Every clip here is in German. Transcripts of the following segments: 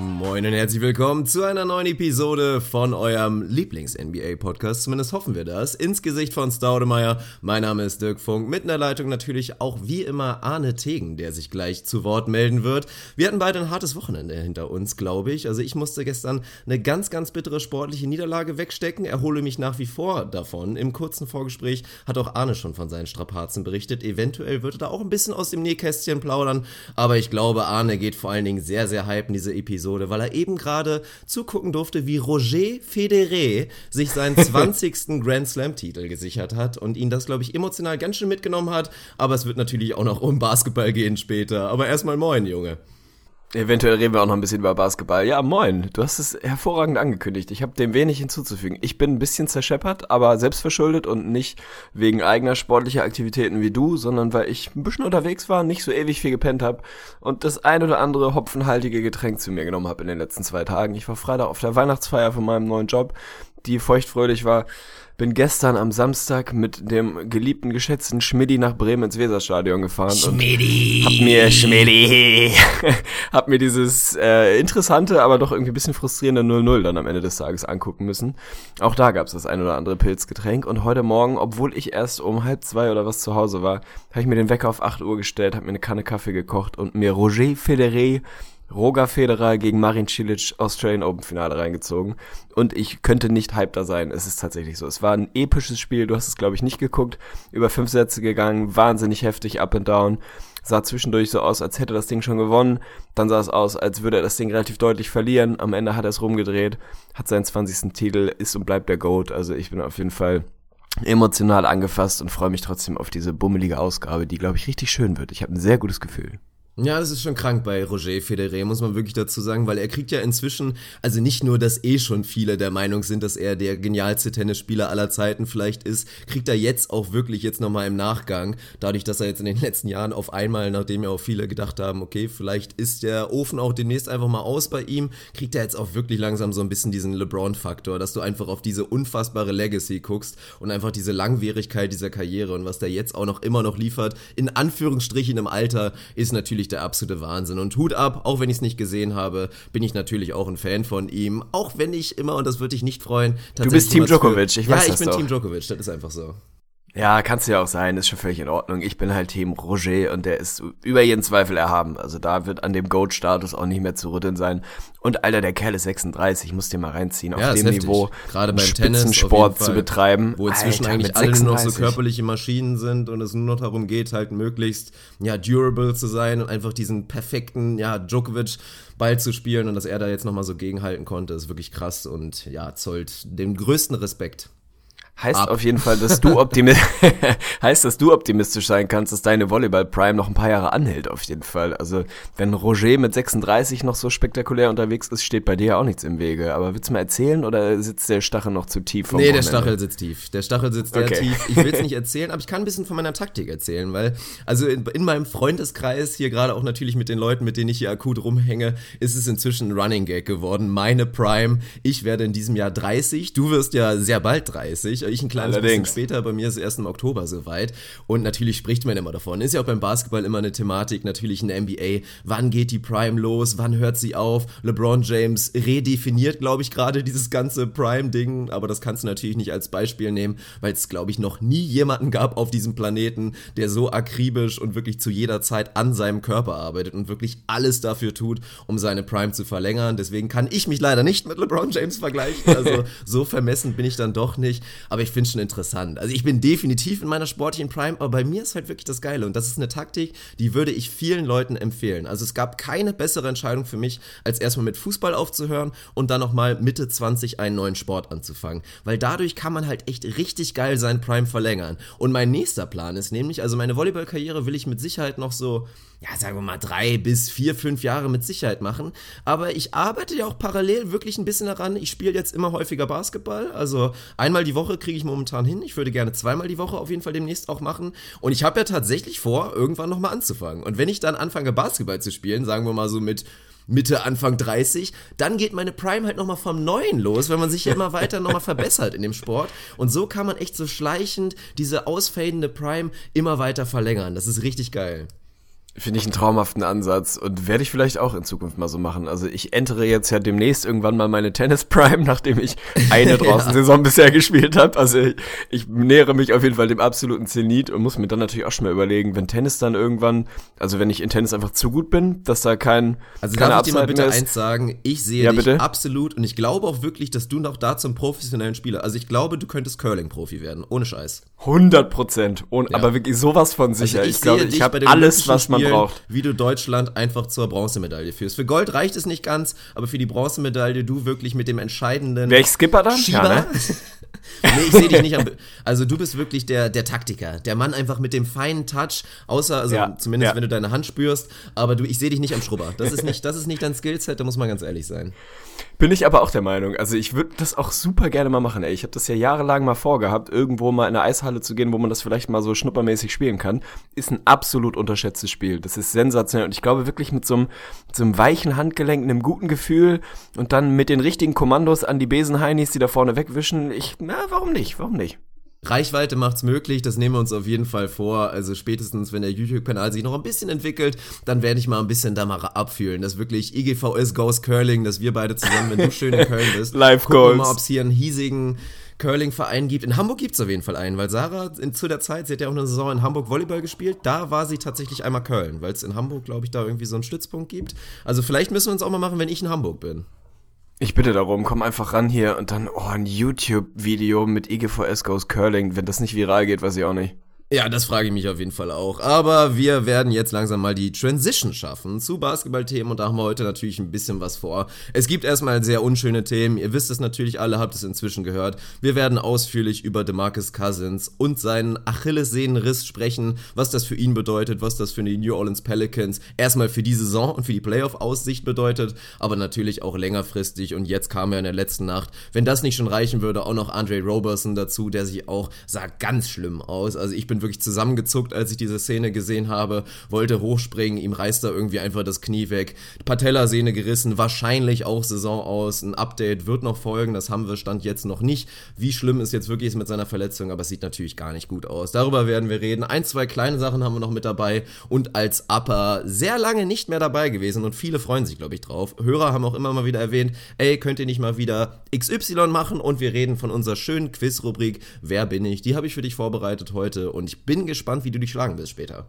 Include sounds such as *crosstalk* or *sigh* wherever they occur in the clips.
Moin und herzlich willkommen zu einer neuen Episode von eurem Lieblings-NBA-Podcast. Zumindest hoffen wir das. Ins Gesicht von Staudemeyer. Mein Name ist Dirk Funk. Mit in der Leitung natürlich auch wie immer Arne Tegen, der sich gleich zu Wort melden wird. Wir hatten beide ein hartes Wochenende hinter uns, glaube ich. Also ich musste gestern eine ganz, ganz bittere sportliche Niederlage wegstecken. Erhole mich nach wie vor davon. Im kurzen Vorgespräch hat auch Arne schon von seinen Strapazen berichtet. Eventuell wird er da auch ein bisschen aus dem Nähkästchen plaudern. Aber ich glaube, Arne geht vor allen Dingen sehr, sehr hype in diese Episode weil er eben gerade zugucken durfte, wie Roger Federer sich seinen *laughs* 20. Grand Slam-Titel gesichert hat und ihn das, glaube ich, emotional ganz schön mitgenommen hat. Aber es wird natürlich auch noch um Basketball gehen später. Aber erstmal moin, Junge. Eventuell reden wir auch noch ein bisschen über Basketball. Ja, moin. Du hast es hervorragend angekündigt. Ich habe dem wenig hinzuzufügen. Ich bin ein bisschen zerscheppert, aber selbstverschuldet und nicht wegen eigener sportlicher Aktivitäten wie du, sondern weil ich ein bisschen unterwegs war, nicht so ewig viel gepennt habe und das ein oder andere hopfenhaltige Getränk zu mir genommen habe in den letzten zwei Tagen. Ich war Freitag auf der Weihnachtsfeier von meinem neuen Job, die feuchtfröhlich war bin gestern am Samstag mit dem geliebten, geschätzten Schmidti nach Bremen ins Weserstadion gefahren. Schmidti! Hab mir, Schmidti! *laughs* hab mir dieses äh, interessante, aber doch irgendwie ein bisschen frustrierende 0-0 dann am Ende des Tages angucken müssen. Auch da gab's das ein oder andere Pilzgetränk. Und heute Morgen, obwohl ich erst um halb zwei oder was zu Hause war, habe ich mir den Wecker auf 8 Uhr gestellt, hab mir eine Kanne Kaffee gekocht und mir Roger Federer Roger Federer gegen Marin Cilic Australian Open Finale reingezogen und ich könnte nicht hypter sein. Es ist tatsächlich so. Es war ein episches Spiel. Du hast es glaube ich nicht geguckt. Über fünf Sätze gegangen, wahnsinnig heftig up and down. Sah zwischendurch so aus, als hätte das Ding schon gewonnen. Dann sah es aus, als würde er das Ding relativ deutlich verlieren. Am Ende hat er es rumgedreht, hat seinen 20. Titel, ist und bleibt der Goat. Also ich bin auf jeden Fall emotional angefasst und freue mich trotzdem auf diese bummelige Ausgabe, die glaube ich richtig schön wird. Ich habe ein sehr gutes Gefühl. Ja, das ist schon krank bei Roger Federer, muss man wirklich dazu sagen, weil er kriegt ja inzwischen, also nicht nur, dass eh schon viele der Meinung sind, dass er der genialste Tennisspieler aller Zeiten vielleicht ist, kriegt er jetzt auch wirklich jetzt nochmal im Nachgang, dadurch, dass er jetzt in den letzten Jahren auf einmal, nachdem ja auch viele gedacht haben, okay, vielleicht ist der Ofen auch demnächst einfach mal aus bei ihm, kriegt er jetzt auch wirklich langsam so ein bisschen diesen LeBron-Faktor, dass du einfach auf diese unfassbare Legacy guckst und einfach diese Langwierigkeit dieser Karriere und was der jetzt auch noch immer noch liefert, in Anführungsstrichen im Alter, ist natürlich der absolute Wahnsinn. Und Hut ab, auch wenn ich es nicht gesehen habe, bin ich natürlich auch ein Fan von ihm. Auch wenn ich immer, und das würde dich nicht freuen, Du bist Team Djokovic, ich ja, weiß ich das bin doch. Team Djokovic, das ist einfach so. Ja, kannst ja auch sein, ist schon völlig in Ordnung. Ich bin halt Team Roger und der ist über jeden Zweifel erhaben. Also da wird an dem Goat-Status auch nicht mehr zu rütteln sein. Und Alter, der Kerl ist 36, muss dir mal reinziehen, auf Ja, ist dem heftig. Niveau Gerade beim auf Spitzensport Fall. zu betreiben. Wo inzwischen Alter, eigentlich alle nur noch so 36. körperliche Maschinen sind und es nur noch darum geht, halt möglichst, ja, durable zu sein und einfach diesen perfekten, ja, Djokovic Ball zu spielen und dass er da jetzt nochmal so gegenhalten konnte, ist wirklich krass und ja, zollt den größten Respekt. Heißt ab. auf jeden Fall, dass du *laughs* optimi *laughs* heißt, dass du optimistisch sein kannst, dass deine Volleyball Prime noch ein paar Jahre anhält, auf jeden Fall. Also, wenn Roger mit 36 noch so spektakulär unterwegs ist, steht bei dir ja auch nichts im Wege. Aber willst du mal erzählen oder sitzt der Stachel noch zu tief? vom Nee, der Wochenende? Stachel sitzt tief. Der Stachel sitzt sehr Okay. tief. Ich will es nicht erzählen, aber ich kann ein bisschen von meiner Taktik erzählen, weil, also in, in meinem Freundeskreis, hier gerade auch natürlich mit den Leuten, mit denen ich hier akut rumhänge, ist es inzwischen ein Running Gag geworden. Meine Prime, ich werde in diesem Jahr 30, du wirst ja sehr bald 30, ich ein kleines Allerdings. bisschen später, bei mir ist es erst im Oktober soweit. Und natürlich spricht man immer davon. Ist ja auch beim Basketball immer eine Thematik, natürlich in der NBA. Wann geht die Prime los? Wann hört sie auf? LeBron James redefiniert, glaube ich, gerade dieses ganze Prime-Ding. Aber das kannst du natürlich nicht als Beispiel nehmen, weil es, glaube ich, noch nie jemanden gab auf diesem Planeten, der so akribisch und wirklich zu jeder Zeit an seinem Körper arbeitet und wirklich alles dafür tut, um seine Prime zu verlängern. Deswegen kann ich mich leider nicht mit LeBron James vergleichen. Also *laughs* so vermessen bin ich dann doch nicht. Aber ich finde es schon interessant. Also ich bin definitiv in meiner sportlichen Prime, aber bei mir ist halt wirklich das Geile. Und das ist eine Taktik, die würde ich vielen Leuten empfehlen. Also es gab keine bessere Entscheidung für mich, als erstmal mit Fußball aufzuhören und dann nochmal Mitte 20 einen neuen Sport anzufangen. Weil dadurch kann man halt echt richtig geil seinen Prime verlängern. Und mein nächster Plan ist nämlich, also meine Volleyballkarriere will ich mit Sicherheit noch so ja, sagen wir mal, drei bis vier, fünf Jahre mit Sicherheit machen. Aber ich arbeite ja auch parallel wirklich ein bisschen daran. Ich spiele jetzt immer häufiger Basketball. Also einmal die Woche kriege ich momentan hin. Ich würde gerne zweimal die Woche auf jeden Fall demnächst auch machen. Und ich habe ja tatsächlich vor, irgendwann nochmal anzufangen. Und wenn ich dann anfange, Basketball zu spielen, sagen wir mal so mit Mitte, Anfang 30, dann geht meine Prime halt nochmal vom Neuen los, wenn man sich ja immer *laughs* weiter nochmal verbessert in dem Sport. Und so kann man echt so schleichend diese ausfadende Prime immer weiter verlängern. Das ist richtig geil. Finde ich einen traumhaften Ansatz und werde ich vielleicht auch in Zukunft mal so machen. Also ich entere jetzt ja demnächst irgendwann mal meine Tennis Prime, *laughs* nachdem ich eine *laughs* draußen Saison bisher gespielt habe. Also ich, ich nähere mich auf jeden Fall dem absoluten Zenit und muss mir dann natürlich auch schon mal überlegen, wenn Tennis dann irgendwann, also wenn ich in Tennis einfach zu gut bin, dass da kein Also keine darf ich dir mal bitte eins sagen, ich sehe Ja, dich bitte? absolut und ich glaube auch wirklich, dass du noch da zum professionellen Spieler, also ich glaube, du könntest Curling-Profi werden, ohne Scheiß. 100 Prozent. Aber wirklich sowas von sicher. Also ich, glaube, sehe ich habe alles, was man Spielen, braucht. Wie du Deutschland einfach zur Bronzemedaille führst. Für Gold reicht es nicht ganz, aber für die Bronzemedaille du wirklich mit dem entscheidenden Wäre ich Skipper dann? Schieber. Ja, ne? *laughs* nee, ich sehe dich nicht am. Also du bist wirklich der, der Taktiker, der Mann einfach mit dem feinen Touch, außer, also Ja, zumindest ja. wenn du deine Hand spürst, aber du, ich sehe dich nicht am Schrubber. Das ist nicht, das ist nicht dein Skillset, da muss man ganz ehrlich sein. Bin ich aber auch der Meinung. Also ich würde das auch super gerne mal machen. Ey. Ich habe das ja jahrelang mal vorgehabt, irgendwo mal in eine Eishalle zu gehen, wo man das vielleicht mal so schnuppermäßig spielen kann. Ist ein absolut unterschätztes Spiel. Das ist sensationell. Und ich glaube wirklich mit so einem, mit so einem weichen Handgelenk, einem guten Gefühl und dann mit den richtigen Kommandos an die Besenheinis, die da vorne wegwischen. Ich, na, warum nicht? Warum nicht? Reichweite macht's möglich, das nehmen wir uns auf jeden Fall vor. Also spätestens, wenn der YouTube-Kanal sich noch ein bisschen entwickelt, dann werde ich mal ein bisschen da mal abfühlen, dass wirklich IGVS Goes Curling, dass wir beide zusammen, wenn du schön in *laughs* Köln bist, Live gucken mal, ob es hier einen hiesigen Curling-Verein gibt. In Hamburg gibt's auf jeden Fall einen, weil Sarah in, zu der Zeit, sie hat ja auch eine Saison in Hamburg Volleyball gespielt, da war sie tatsächlich einmal Köln, weil es in Hamburg, glaube ich, da irgendwie so einen Stützpunkt gibt. Also vielleicht müssen wir uns auch mal machen, wenn ich in Hamburg bin. Ich bitte darum, komm einfach ran hier und dann, oh, ein YouTube-Video mit IGVS Goes Curling. Wenn das nicht viral geht, weiß ich auch nicht. Ja, das frage ich mich auf jeden Fall auch. Aber wir werden jetzt langsam mal die Transition schaffen zu Basketballthemen und da haben wir heute natürlich ein bisschen was vor. Es gibt erstmal sehr unschöne Themen. Ihr wisst es natürlich alle, habt es inzwischen gehört. Wir werden ausführlich über DeMarcus Cousins und seinen Achillessehnenriss sprechen, was das für ihn bedeutet, was das für die New Orleans Pelicans erstmal für die Saison und für die Playoff-Aussicht bedeutet, aber natürlich auch längerfristig und jetzt kam ja in der letzten Nacht, wenn das nicht schon reichen würde, auch noch Andre Roberson dazu, der sich auch sah ganz schlimm aus. Also ich bin wirklich zusammengezuckt, als ich diese Szene gesehen habe, wollte hochspringen, ihm reißt da irgendwie einfach das Knie weg. Patellasehne gerissen, wahrscheinlich auch Saison aus. Ein Update wird noch folgen, das haben wir Stand jetzt noch nicht. Wie schlimm es jetzt wirklich ist mit seiner Verletzung, aber es sieht natürlich gar nicht gut aus. Darüber werden wir reden. Ein, zwei kleine Sachen haben wir noch mit dabei und als Upper sehr lange nicht mehr dabei gewesen und viele freuen sich, glaube ich, drauf. Hörer haben auch immer mal wieder erwähnt, ey, könnt ihr nicht mal wieder XY machen und wir reden von unserer schönen Quiz-Rubrik Wer bin ich? Die habe ich für dich vorbereitet heute und ich bin gespannt, wie du dich schlagen wirst später.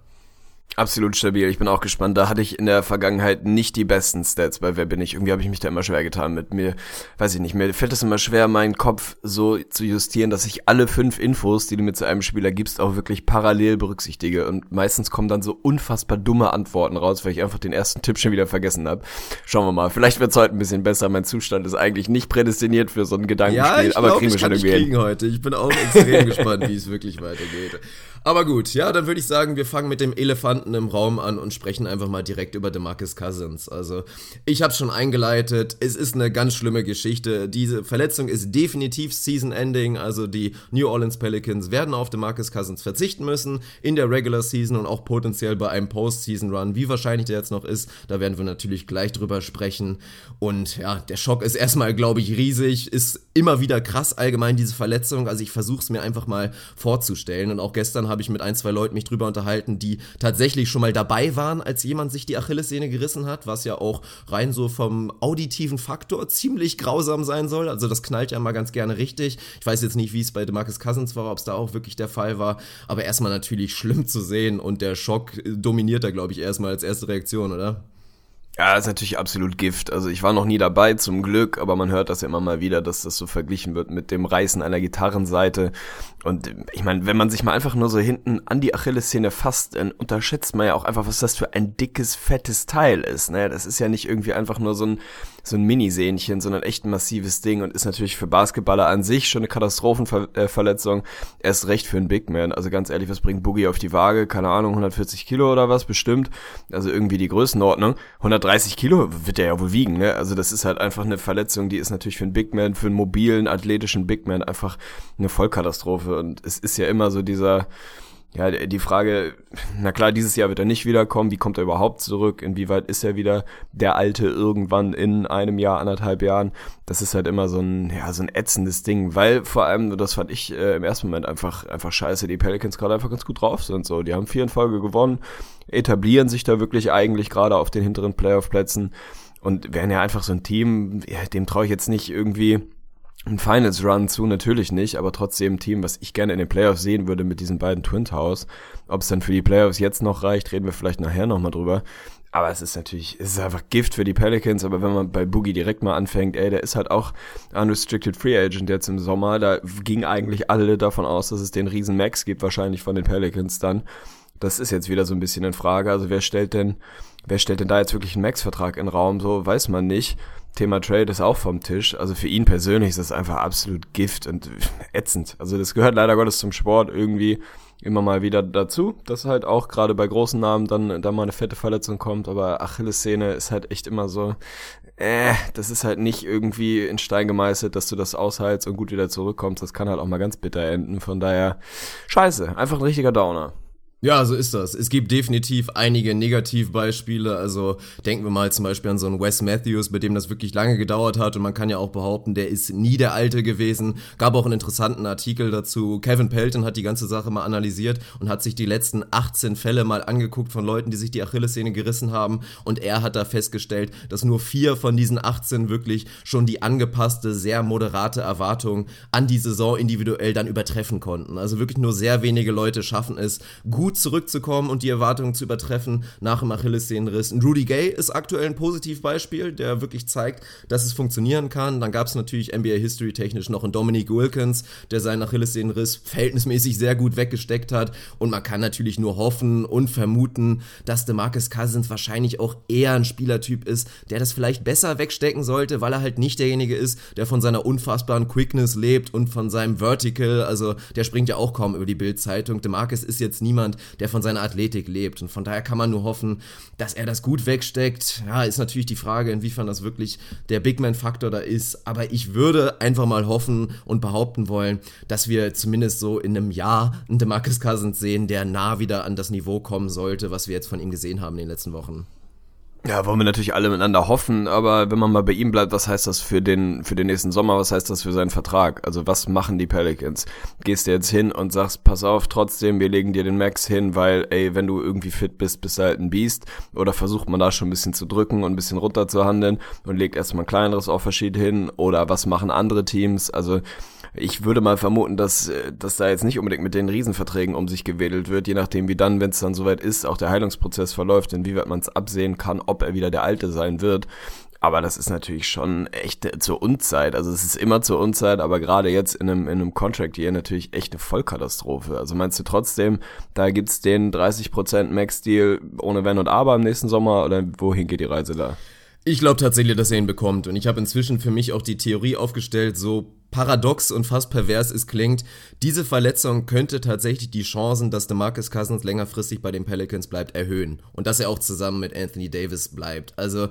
Absolut stabil. Ich bin auch gespannt. Da hatte ich in der Vergangenheit nicht die besten Stats bei Wer bin ich. Irgendwie habe ich mich da immer schwer getan mit mir. Weiß ich nicht. Mir fällt es immer schwer, meinen Kopf so zu justieren, dass ich alle fünf Infos, die du mir zu einem Spieler gibst, auch wirklich parallel berücksichtige. Und meistens kommen dann so unfassbar dumme Antworten raus, weil ich einfach den ersten Tipp schon wieder vergessen habe. Schauen wir mal. Vielleicht wird's heute ein bisschen besser. Mein Zustand ist eigentlich nicht prädestiniert für so ein Gedankenspiel, aber glaub, kriegen wir ich schon irgendwie hin. heute. Ich bin auch extrem *laughs* gespannt, wie es wirklich weitergeht. Aber gut, ja, dann würde ich sagen, wir fangen mit dem Elefanten im Raum an und sprechen einfach mal direkt über DeMarcus Cousins. Also, ich habe schon eingeleitet, es ist eine ganz schlimme Geschichte. Diese Verletzung ist definitiv Season-Ending, also die New Orleans Pelicans werden auf DeMarcus Cousins verzichten müssen in der Regular Season und auch potenziell bei einem Postseason-Run. Wie wahrscheinlich der jetzt noch ist, da werden wir natürlich gleich drüber sprechen. Und ja, der Schock ist erstmal, glaube ich, riesig, ist immer wieder krass allgemein diese Verletzung. Also ich versuche es mir einfach mal vorzustellen. Und auch gestern habe ich mit ein, zwei Leuten mich drüber unterhalten, die tatsächlich schon mal dabei waren, als jemand sich die Achillessehne gerissen hat, was ja auch rein so vom auditiven Faktor ziemlich grausam sein soll. Also das knallt ja mal ganz gerne richtig. Ich weiß jetzt nicht, wie es bei DeMarcus Cousins war, ob es da auch wirklich der Fall war, aber erstmal natürlich schlimm zu sehen und der Schock dominiert da, glaube ich, erstmal als erste Reaktion, oder? Ja, ist natürlich absolut Gift. Also ich war noch nie dabei, zum Glück, aber man hört das ja immer mal wieder, dass das so verglichen wird mit dem Reißen einer Gitarrenseite. Und äh, ich meine, wenn man sich mal einfach nur so hinten an die Achillessehne fasst, dann unterschätzt man ja auch einfach, was das für ein dickes, fettes Teil ist. Ne? Das ist ja nicht irgendwie einfach nur so ein, so ein Mini-Sehnchen, sondern echt ein massives Ding und ist natürlich für Basketballer an sich schon eine Katastrophenverletzung. Erst recht für einen Big Man. Also ganz ehrlich, was bringt Boogie auf die Waage? Keine Ahnung, 140 Kilo oder was bestimmt. Also irgendwie die Größenordnung. 130 Kilo wird er ja wohl wiegen, ne? Also das ist halt einfach eine Verletzung, die ist natürlich für einen Big Man, für einen mobilen, athletischen Big Man einfach eine Vollkatastrophe. Und es ist ja immer so dieser, ja, die Frage, na klar, dieses Jahr wird er nicht wiederkommen. Wie kommt er überhaupt zurück? Inwieweit ist er wieder der Alte irgendwann in einem Jahr, anderthalb Jahren? Das ist halt immer so ein, ja, so ein ätzendes Ding, weil vor allem, das fand ich äh, im ersten Moment einfach, einfach scheiße, die Pelicans gerade einfach ganz gut drauf sind. So, die haben vier in Folge gewonnen, etablieren sich da wirklich eigentlich gerade auf den hinteren Playoff-Plätzen und wären ja einfach so ein Team, ja, dem traue ich jetzt nicht irgendwie ein Finals Run zu, natürlich nicht, aber trotzdem ein Team, was ich gerne in den Playoffs sehen würde mit diesen beiden Twin Towers. Ob es dann für die Playoffs jetzt noch reicht, reden wir vielleicht nachher nochmal drüber. Aber es ist natürlich, es ist einfach Gift für die Pelicans, aber wenn man bei Boogie direkt mal anfängt, ey, der ist halt auch Unrestricted Free Agent jetzt im Sommer, da ging eigentlich alle davon aus, dass es den riesen Max gibt, wahrscheinlich von den Pelicans dann. Das ist jetzt wieder so ein bisschen in Frage. Also wer stellt denn, wer stellt denn da jetzt wirklich einen Max-Vertrag in den Raum? So weiß man nicht. Thema Trade ist auch vom Tisch. Also für ihn persönlich ist das einfach absolut Gift und ätzend. Also das gehört leider Gottes zum Sport irgendwie immer mal wieder dazu, dass halt auch gerade bei großen Namen dann da mal eine fette Verletzung kommt. Aber Achillessehne ist halt echt immer so, äh, das ist halt nicht irgendwie in Stein gemeißelt, dass du das ausheilst und gut wieder zurückkommst. Das kann halt auch mal ganz bitter enden. Von daher, scheiße, einfach ein richtiger Downer. Ja, so ist das. Es gibt definitiv einige Negativbeispiele. Also denken wir mal zum Beispiel an so einen Wes Matthews, bei dem das wirklich lange gedauert hat. Und man kann ja auch behaupten, der ist nie der Alte gewesen. Gab auch einen interessanten Artikel dazu. Kevin Pelton hat die ganze Sache mal analysiert und hat sich die letzten 18 Fälle mal angeguckt von Leuten, die sich die Achillessehne gerissen haben. Und er hat da festgestellt, dass nur vier von diesen 18 wirklich schon die angepasste, sehr moderate Erwartung an die Saison individuell dann übertreffen konnten. Also wirklich nur sehr wenige Leute schaffen es, gut gut zurückzukommen und die Erwartungen zu übertreffen nach dem Achillessehnenriss. Und Rudy Gay ist aktuell ein Positivbeispiel, der wirklich zeigt, dass es funktionieren kann. Dann gab es natürlich NBA History technisch noch einen Dominic Wilkins, der seinen Achillessehnenriss verhältnismäßig sehr gut weggesteckt hat. Und man kann natürlich nur hoffen und vermuten, dass DeMarcus Cousins wahrscheinlich auch eher ein Spielertyp ist, der das vielleicht besser wegstecken sollte, weil er halt nicht derjenige ist, der von seiner unfassbaren Quickness lebt und von seinem Vertical. Also der springt ja auch kaum über die Bildzeitung. DeMarcus ist jetzt niemand, der von seiner Athletik lebt. Und von daher kann man nur hoffen, dass er das gut wegsteckt. Ja, ist natürlich die Frage, inwiefern das wirklich der Big Man-Faktor da ist. Aber ich würde einfach mal hoffen und behaupten wollen, dass wir zumindest so in einem Jahr einen DeMarcus Cousins sehen, der nah wieder an das Niveau kommen sollte, was wir jetzt von ihm gesehen haben in den letzten Wochen. Ja, wollen wir natürlich alle miteinander hoffen, aber wenn man mal bei ihm bleibt, was heißt das für den, für den nächsten Sommer, was heißt das für seinen Vertrag? Also was machen die Pelicans? Gehst du jetzt hin und sagst, pass auf, trotzdem, wir legen dir den Max hin, weil, ey, wenn du irgendwie fit bist, bist du halt ein Biest, oder versucht man da schon ein bisschen zu drücken und ein bisschen runter zu handeln und legt erstmal ein kleineres Offersheet hin, oder was machen andere Teams? Also, ich würde mal vermuten, dass, äh, dass da jetzt nicht unbedingt mit den Riesenverträgen um sich gewedelt wird, je nachdem, wie dann, wenn es dann soweit ist, auch der Heilungsprozess verläuft, inwieweit man es absehen kann, ob er wieder der Alte sein wird. Aber das ist natürlich schon echt zur Unzeit. Also es ist immer zur Unzeit, aber gerade jetzt in einem, in einem Contract hier natürlich echt eine Vollkatastrophe. Also meinst du trotzdem, da gibt's den 30% Max-Deal ohne Wenn und Aber im nächsten Sommer oder wohin geht die Reise da? Ich glaube tatsächlich, dass er ihn bekommt. Und ich habe inzwischen für mich auch die Theorie aufgestellt, so paradox und fast pervers es klingt, diese Verletzung könnte tatsächlich die Chancen, dass DeMarcus Cousins längerfristig bei den Pelicans bleibt, erhöhen. Und dass er auch zusammen mit Anthony Davis bleibt. Also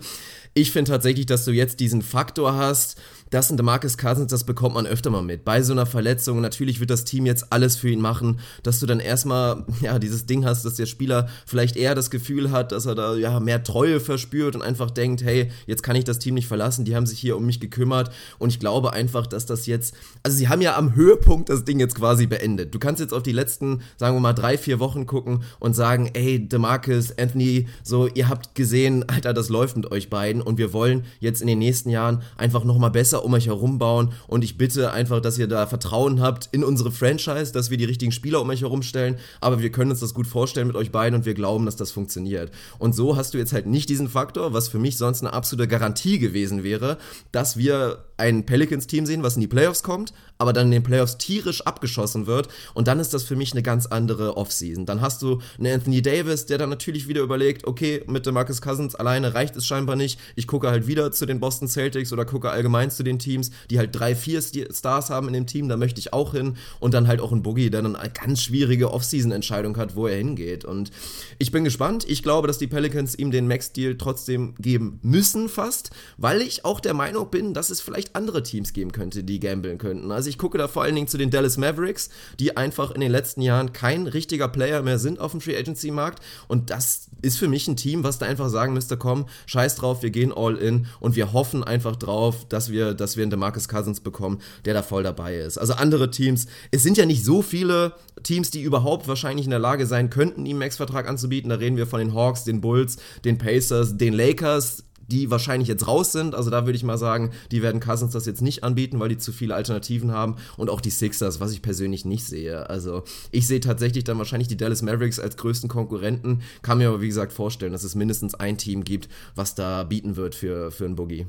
ich finde tatsächlich, dass du jetzt diesen Faktor hast, das ein DeMarcus Cousins, das bekommt man öfter mal mit. Bei so einer Verletzung, natürlich wird das Team jetzt alles für ihn machen, dass du dann erstmal, *laughs* ja, dieses Ding hast, dass der Spieler vielleicht eher das Gefühl hat, dass er da, ja, mehr Treue verspürt und einfach denkt, hey, jetzt kann ich das Team nicht verlassen, die haben sich hier um mich gekümmert und ich glaube einfach, dass das jetzt, also sie haben ja am Höhepunkt das Ding jetzt quasi beendet. Du kannst jetzt auf die letzten, sagen wir mal, drei, vier Wochen gucken und sagen, ey, DeMarcus, Anthony, so, ihr habt gesehen, Alter, das läuft mit euch beiden und wir wollen jetzt in den nächsten Jahren einfach nochmal besser um euch herum bauen und ich bitte einfach, dass ihr da Vertrauen habt in unsere Franchise, dass wir die richtigen Spieler um euch herum stellen, aber wir können uns das gut vorstellen mit euch beiden und wir glauben, dass das funktioniert. Und so hast du jetzt halt nicht diesen Faktor, was für mich sonst eine absolute Garantie gewesen wäre, dass wir ein Pelicans-Team sehen, was in die Playoffs kommt, aber dann in den Playoffs tierisch abgeschossen wird. Und dann ist das für mich eine ganz andere Offseason. Dann hast du einen Anthony Davis, der dann natürlich wieder überlegt, okay, mit dem Marcus Cousins alleine reicht es scheinbar nicht. Ich gucke halt wieder zu den Boston Celtics oder gucke allgemein zu den Teams, die halt drei, vier Stars haben in dem Team. Da möchte ich auch hin. Und dann halt auch ein Boogie, der dann eine ganz schwierige Offseason-Entscheidung hat, wo er hingeht. Und ich bin gespannt. Ich glaube, dass die Pelicans ihm den Max-Deal trotzdem geben müssen fast, weil ich auch der Meinung bin, dass es vielleicht andere Teams geben könnte, die gambeln könnten. Also ich gucke da vor allen Dingen zu den Dallas Mavericks, die einfach in den letzten Jahren kein richtiger Player mehr sind auf dem Free Agency Markt und das ist für mich ein Team, was da einfach sagen müsste, komm, scheiß drauf, wir gehen all in und wir hoffen einfach drauf, dass wir, dass wir einen DeMarcus Cousins bekommen, der da voll dabei ist. Also andere Teams, es sind ja nicht so viele Teams, die überhaupt wahrscheinlich in der Lage sein könnten, ihm einen Max-Vertrag anzubieten. Da reden wir von den Hawks, den Bulls, den Pacers, den Lakers, die wahrscheinlich jetzt raus sind. Also da würde ich mal sagen, die werden Cousins das jetzt nicht anbieten, weil die zu viele Alternativen haben. Und auch die Sixers, was ich persönlich nicht sehe. Also ich sehe tatsächlich dann wahrscheinlich die Dallas Mavericks als größten Konkurrenten. Kann mir aber wie gesagt vorstellen, dass es mindestens ein Team gibt, was da bieten wird für, für einen Boogie.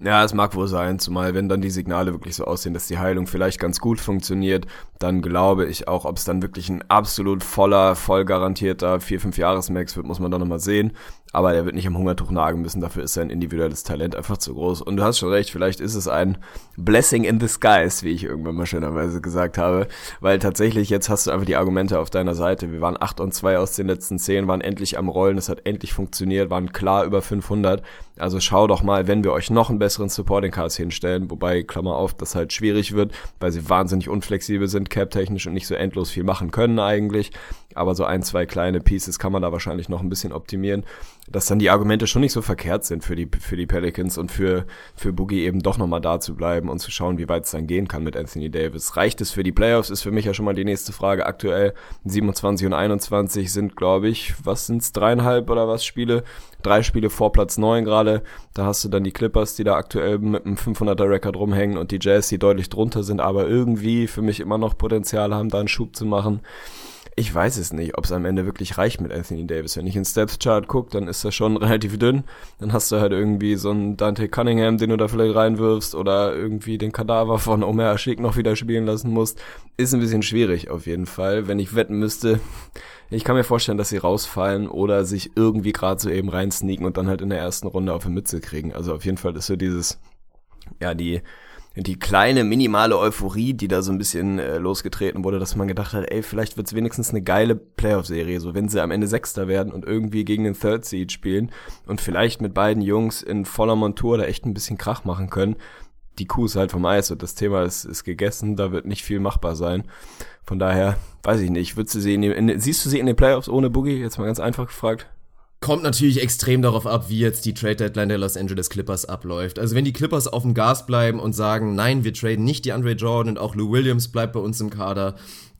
Ja, es mag wohl sein, zumal wenn dann die Signale wirklich so aussehen, dass die Heilung vielleicht ganz gut funktioniert, dann glaube ich auch, ob es dann wirklich ein absolut voller, voll garantierter 4-5 Jahres-Max wird, muss man dann nochmal sehen aber er wird nicht am Hungertuch nagen müssen, dafür ist sein individuelles Talent einfach zu groß. Und du hast schon recht, vielleicht ist es ein Blessing in skies, wie ich irgendwann mal schönerweise gesagt habe, weil tatsächlich jetzt hast du einfach die Argumente auf deiner Seite. Wir waren 8 und 2 aus den letzten 10, waren endlich am Rollen, es hat endlich funktioniert, waren klar über 500. Also schau doch mal, wenn wir euch noch einen besseren Supporting Cast hinstellen, wobei, Klammer auf, das halt schwierig wird, weil sie wahnsinnig unflexibel sind, cap-technisch und nicht so endlos viel machen können eigentlich. Aber so ein, zwei kleine Pieces kann man da wahrscheinlich noch ein bisschen optimieren dass dann die Argumente schon nicht so verkehrt sind für die, für die Pelicans und für, für Boogie eben doch nochmal da zu bleiben und zu schauen, wie weit es dann gehen kann mit Anthony Davis. Reicht es für die Playoffs, ist für mich ja schon mal die nächste Frage. Aktuell 27 und 21 sind, glaube ich, was sind's, dreieinhalb oder was Spiele? Drei Spiele vor Platz neun gerade. Da hast du dann die Clippers, die da aktuell mit einem 500er Record rumhängen und die Jazz, die deutlich drunter sind, aber irgendwie für mich immer noch Potenzial haben, da einen Schub zu machen. Ich weiß es nicht, ob es am Ende wirklich reicht mit Anthony Davis. Wenn ich in Steps Chart gucke, dann ist er schon *laughs* relativ dünn. Dann hast du halt irgendwie so einen Dante Cunningham, den du da vielleicht reinwirfst oder irgendwie den Kadaver von Omer Ashik noch wieder spielen lassen musst. Ist ein bisschen schwierig auf jeden Fall. Wenn ich wetten müsste, ich kann mir vorstellen, dass sie rausfallen oder sich irgendwie gerade so eben reinsneaken und dann halt in der ersten Runde auf die Mütze kriegen. Also auf jeden Fall ist so dieses, ja, die, die kleine minimale Euphorie, die da so ein bisschen äh, losgetreten wurde, dass man gedacht hat, ey, vielleicht wird's wenigstens eine geile Playoff-Serie, so wenn sie am Ende Sechster werden und irgendwie gegen den Third Seed spielen und vielleicht mit beiden Jungs in voller Montur da echt ein bisschen Krach machen können. Die Kuh ist halt vom Eis und das Thema ist, ist gegessen, da wird nicht viel machbar sein. Von daher, weiß ich nicht, würdest du sie in, den, in siehst du sie in den Playoffs ohne Boogie? Jetzt mal ganz einfach gefragt. Kommt natürlich extrem darauf ab, wie jetzt die Trade Deadline der Los Angeles Clippers abläuft. Also wenn die Clippers auf dem Gas bleiben und sagen, nein, wir traden nicht die Andre Jordan und auch Lou Williams bleibt bei uns im Kader,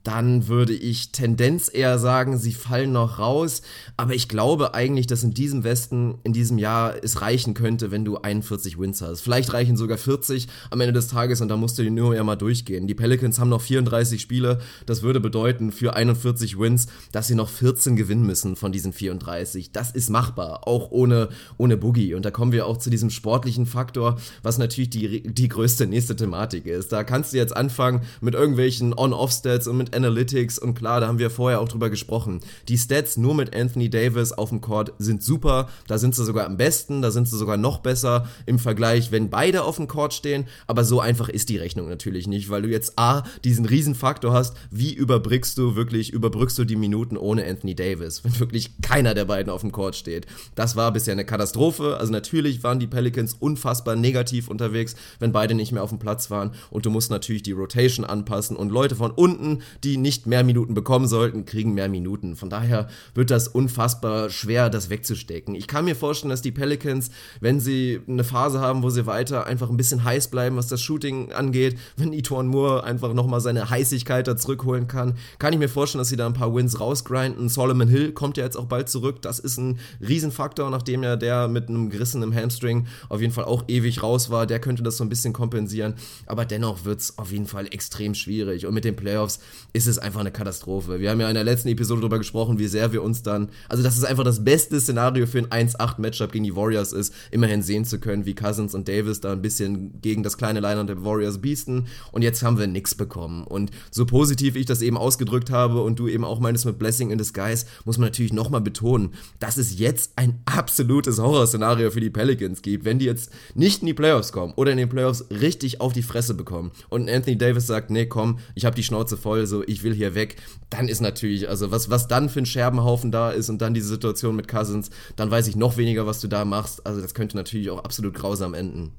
dann würde ich Tendenz eher sagen, sie fallen noch raus. Aber ich glaube eigentlich, dass in diesem Westen, in diesem Jahr es reichen könnte, wenn du 41 Wins hast. Vielleicht reichen sogar 40 am Ende des Tages und da musst du die nur ja mal durchgehen. Die Pelicans haben noch 34 Spiele. Das würde bedeuten für 41 Wins, dass sie noch 14 gewinnen müssen von diesen 34. Das ist machbar, auch ohne, ohne Boogie. Und da kommen wir auch zu diesem sportlichen Faktor, was natürlich die, die größte nächste Thematik ist. Da kannst du jetzt anfangen mit irgendwelchen On-Off-Stats und mit Analytics und klar, da haben wir vorher auch drüber gesprochen. Die Stats nur mit Anthony Davis auf dem Court sind super, da sind sie sogar am besten, da sind sie sogar noch besser im Vergleich, wenn beide auf dem Court stehen, aber so einfach ist die Rechnung natürlich nicht, weil du jetzt A, diesen Riesenfaktor hast, wie überbrückst du wirklich, überbrückst du die Minuten ohne Anthony Davis, wenn wirklich keiner der beiden auf dem Court steht. Das war bisher eine Katastrophe, also natürlich waren die Pelicans unfassbar negativ unterwegs, wenn beide nicht mehr auf dem Platz waren. Und du musst natürlich die Rotation anpassen. Und Leute von unten, die nicht mehr Minuten bekommen sollten, kriegen mehr Minuten. Von daher wird das unfassbar schwer, das wegzustecken. Ich kann mir vorstellen, dass die Pelicans, wenn sie eine Phase haben, wo sie weiter einfach ein bisschen heiß bleiben, was das Shooting angeht, wenn Ituan Moore einfach nochmal seine Heißigkeit da zurückholen kann, kann ich mir vorstellen, dass sie da ein paar Wins rausgrinden. Solomon Hill kommt ja jetzt auch bald zurück. Das ist ein Riesenfaktor, nachdem ja der mit einem gerissenen Hamstring auf jeden Fall auch ewig raus war. Der könnte das so ein bisschen kompensieren. Aber dennoch wird es auf jeden Fall extrem schwierig. Und mit den Playoffs ist es einfach eine Katastrophe. Wir haben ja in der letzten Episode darüber gesprochen, wie sehr wir uns dann, also dass es einfach das beste Szenario für ein 1-8-Matchup gegen die Warriors ist, immerhin sehen zu können, wie Cousins und Davis da ein bisschen gegen das kleine Line der Warriors biesten. Und jetzt haben wir nichts bekommen. Und so positiv ich das eben ausgedrückt habe und du eben auch meinst mit Blessing in Disguise, muss man natürlich nochmal betonen, dass es jetzt ein absolutes Horrorszenario für die Pelicans gibt, wenn die jetzt nicht in die Playoffs kommen oder in den Playoffs richtig auf die Fresse bekommen. Und Anthony Davis sagt, nee, komm, ich habe die Schnauze voll, so ich will hier weg, dann ist natürlich, also was, was dann für ein Scherbenhaufen da ist und dann diese Situation mit Cousins, dann weiß ich noch weniger, was du da machst. Also das könnte natürlich auch absolut grausam enden.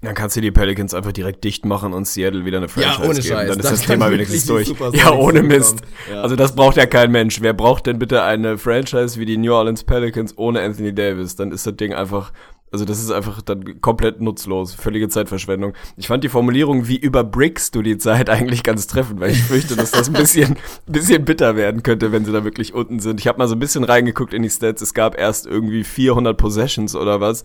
Dann kannst du die Pelicans einfach direkt dicht machen und Seattle wieder eine Franchise ohne geben. Scheiß. Dann ist Das das, Thema wenigstens durch. Ja, ohne Mist. Ja. Also das braucht ja kein Mensch. Wer braucht denn bitte eine Franchise wie die New Orleans Pelicans ohne Anthony Davis? Dann ist das Ding einfach, also das ist einfach dann komplett nutzlos. Völlige Zeitverschwendung. Ich fand die Formulierung, wie überbrickst du die Zeit *laughs* eigentlich ganz treffend, weil ich fürchte, dass das ein bisschen, *laughs* bisschen bitter werden könnte, wenn sie da wirklich unten sind. Ich habe mal so ein bisschen reingeguckt in die Stats. Es gab erst irgendwie 400 Possessions oder was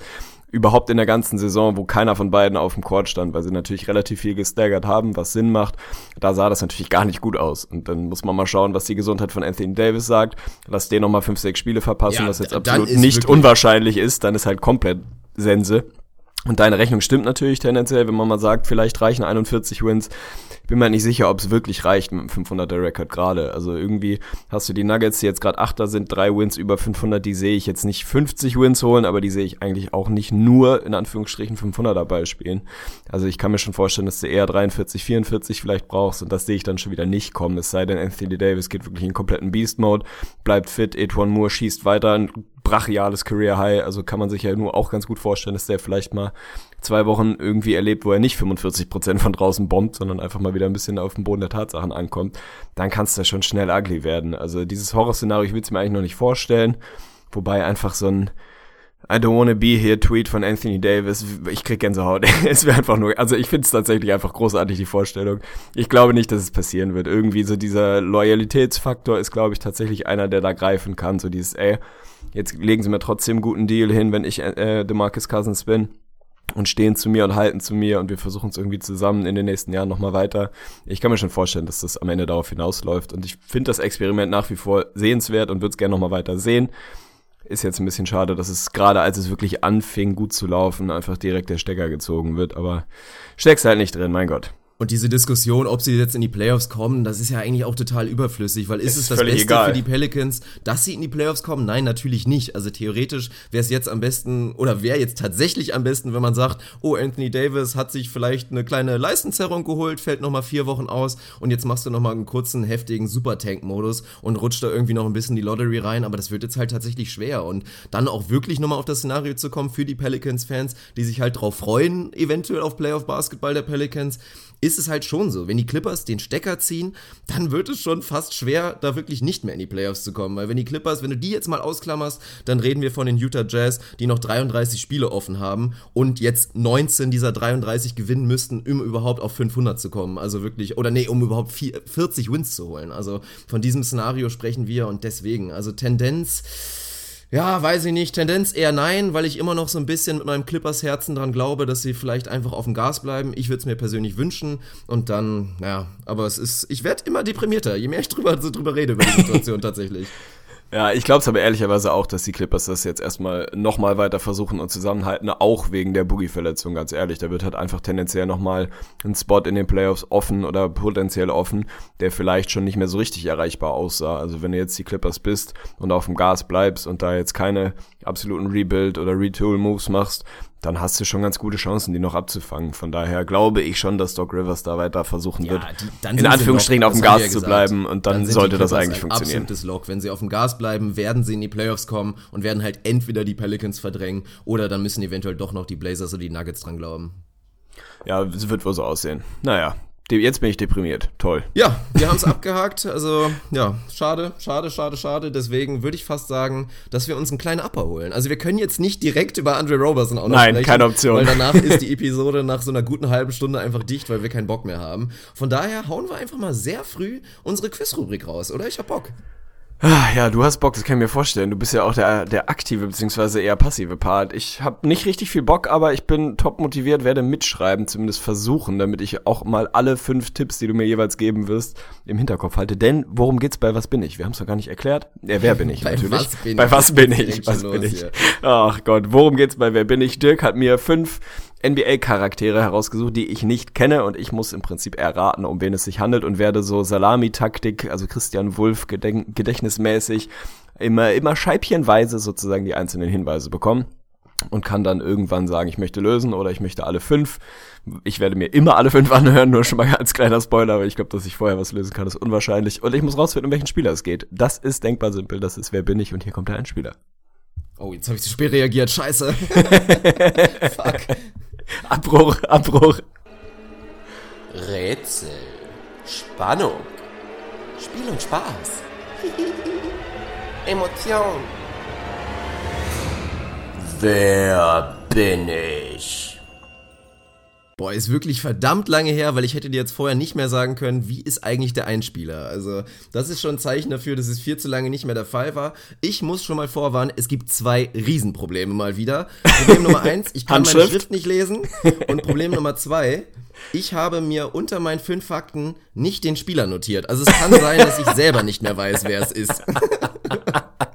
überhaupt in der ganzen Saison, wo keiner von beiden auf dem Court stand, weil sie natürlich relativ viel gestaggert haben, was Sinn macht. Da sah das natürlich gar nicht gut aus. Und dann muss man mal schauen, was die Gesundheit von Anthony Davis sagt. Lass den nochmal fünf, sechs Spiele verpassen, Ja, was jetzt absolut nicht unwahrscheinlich ist. Dann ist halt komplett Sense. Und deine Rechnung stimmt natürlich tendenziell, wenn man mal sagt, vielleicht reichen 41 Wins. Bin mir nicht sicher, ob es wirklich reicht mit einem 500er Rekord gerade. Also irgendwie hast du die Nuggets, die jetzt gerade Achter sind, drei Wins über 500, die sehe ich jetzt nicht 50 Wins holen, aber die sehe ich eigentlich auch nicht nur in Anführungsstrichen 500 dabei spielen. Also ich kann mir schon vorstellen, dass du eher 43, 44 vielleicht brauchst und das sehe ich dann schon wieder nicht kommen. Es sei denn, Anthony Davis geht wirklich in kompletten Beast-Mode, bleibt fit, Etwan Moore schießt weiter, ein brachiales Career High, also kann man sich ja nur auch ganz gut vorstellen, dass der vielleicht mal zwei Wochen irgendwie erlebt, wo er nicht 45% von draußen bombt, sondern einfach mal wieder ein bisschen auf dem Boden der Tatsachen ankommt, dann kann es da schon schnell ugly werden. Also dieses Horrorszenario, ich will es mir eigentlich noch nicht vorstellen, wobei einfach so ein I don't wanna be here Tweet von Anthony Davis, ich krieg Gänsehaut. *laughs* es wäre einfach nur, also ich finde es tatsächlich einfach großartig, die Vorstellung. Ich glaube nicht, dass es passieren wird. Irgendwie so dieser Loyalitätsfaktor ist, glaube ich, tatsächlich einer, der da greifen kann. So dieses, ey, jetzt legen sie mir trotzdem einen guten Deal hin, wenn ich äh, DeMarcus Cousins bin und stehen zu mir und halten zu mir und wir versuchen es irgendwie zusammen in den nächsten Jahren nochmal weiter. Ich kann mir schon vorstellen, dass das am Ende darauf hinausläuft und ich finde das Experiment nach wie vor sehenswert und würde es gerne nochmal weiter sehen. Ist jetzt ein bisschen schade, dass es gerade als es wirklich anfing gut zu laufen, einfach direkt der Stecker gezogen wird, aber steckst halt nicht drin, mein Gott. Und diese Diskussion, ob sie jetzt in die Playoffs kommen, das ist ja eigentlich auch total überflüssig, weil ist Es es ist das Beste egal. für die Pelicans, dass sie in die Playoffs kommen? Nein, natürlich nicht. Also theoretisch wäre es jetzt am besten, oder wäre jetzt tatsächlich am besten, wenn man sagt, oh, Anthony Davis hat sich vielleicht eine kleine Leistenzerrung geholt, fällt nochmal vier Wochen aus und jetzt machst du nochmal einen kurzen, heftigen Super-Tank-Modus und rutscht da irgendwie noch ein bisschen die Lottery rein, aber das wird jetzt halt tatsächlich schwer und dann auch wirklich nochmal auf das Szenario zu kommen für die Pelicans-Fans, die sich halt drauf freuen, eventuell auf Playoff-Basketball der Pelicans, ist es halt schon so. Wenn die Clippers den Stecker ziehen, dann wird es schon fast schwer, da wirklich nicht mehr in die Playoffs zu kommen. Weil wenn die Clippers, wenn du die jetzt mal ausklammerst, dann reden wir von den Utah Jazz, die noch 33 Spiele offen haben und jetzt 19 dieser 33 gewinnen müssten, um überhaupt auf 500 zu kommen. Also wirklich, oder nee, um überhaupt vier- 40 Wins zu holen. Also von diesem Szenario sprechen wir und deswegen, also Tendenz, ja, weiß ich nicht. Tendenz eher nein, weil ich immer noch so ein bisschen mit meinem Clippers-Herzen dran glaube, dass sie vielleicht einfach auf dem Gas bleiben. Ich würde es mir persönlich wünschen. Und dann, ja, aber es ist, ich werde immer deprimierter, je mehr ich drüber, so drüber rede über die Situation *laughs* tatsächlich. Ja, ich glaube es aber ehrlicherweise auch, dass die Clippers das jetzt erstmal nochmal weiter versuchen und zusammenhalten, auch wegen der Boogie-Verletzung, ganz ehrlich. Da wird halt einfach tendenziell nochmal ein Spot in den Playoffs offen oder potenziell offen, der vielleicht schon nicht mehr so richtig erreichbar aussah. Also wenn du jetzt die Clippers bist und auf dem Gas bleibst und da jetzt keine absoluten Rebuild- oder Retool-Moves machst, dann hast du schon ganz gute Chancen, die noch abzufangen. Von daher glaube ich schon, dass Doc Rivers da weiter versuchen wird, die- dann in Anführungsstrichen Lock, auf dem Gas ja zu bleiben und dann, die sollte das eigentlich ein funktionieren. Absolutes Lock. Wenn sie auf dem Gas bleiben, werden sie in die Playoffs kommen und werden halt entweder die Pelicans verdrängen oder dann müssen eventuell doch noch die Blazers oder die Nuggets dran glauben. Ja, wird wohl so aussehen. Naja, jetzt bin ich deprimiert. Toll. Ja, wir haben es *laughs* abgehakt. Also, ja, schade, schade, schade, schade. Deswegen würde ich fast sagen, dass wir uns einen kleinen Upper holen. Also, wir können jetzt nicht direkt über Andre Roberson auch noch Nein, sprechen. keine Option. Weil danach ist die *laughs* Episode nach so einer guten halben Stunde einfach dicht, weil wir keinen Bock mehr haben. Von daher hauen wir einfach mal sehr früh unsere Quizrubrik raus, oder? Ich hab Bock. Ah, Ja, du hast Bock, das kann ich mir vorstellen. Du bist ja auch der, der aktive beziehungsweise eher passive Part. Ich habe nicht richtig viel Bock, aber ich bin top motiviert, werde mitschreiben, zumindest versuchen, damit ich auch mal alle fünf Tipps, die du mir jeweils geben wirst, im Hinterkopf halte. Denn worum geht's bei Was bin ich? Wir haben es noch gar nicht erklärt. Ja, wer bin ich Bei natürlich. was bin bei ich? was bin ich? Was bin ich? Ach Gott, worum geht's bei Wer bin ich? Dirk hat mir fünf NBA-Charaktere herausgesucht, die ich nicht kenne und ich muss im Prinzip erraten, um wen es sich handelt und werde so Salami-Taktik, also Christian Wulff gedächtnismäßig immer, immer scheibchenweise sozusagen die einzelnen Hinweise bekommen und kann dann irgendwann sagen, ich möchte lösen oder ich möchte alle fünf. Ich werde mir immer alle fünf anhören, nur schon mal *laughs* als kleiner Spoiler, aber ich glaube, dass ich vorher was lösen kann, ist unwahrscheinlich. Und ich muss rausfinden, um welchen Spieler es geht. Das ist denkbar simpel, das ist Wer bin ich und hier kommt der Einspieler. Oh, jetzt habe ich zu spät reagiert. Scheiße. *laughs* Fuck. Abbruch, Abbruch. Rätsel, Spannung, Spiel und Spaß, *laughs* Emotion. Wer bin ich? Boah, ist wirklich verdammt lange her, weil ich hätte dir jetzt vorher nicht mehr sagen können, wie ist eigentlich der Einspieler. Also, das ist schon ein Zeichen dafür, dass es viel zu lange nicht mehr der Fall war. Ich muss schon mal vorwarnen, es gibt zwei Riesenprobleme mal wieder. Problem Nummer *laughs* eins, ich kann meine Schrift nicht lesen. Und Problem Nummer zwei, ich habe mir unter meinen fünf Fakten nicht den Spieler notiert. Also es kann sein, dass ich selber nicht mehr weiß, wer es ist. *laughs*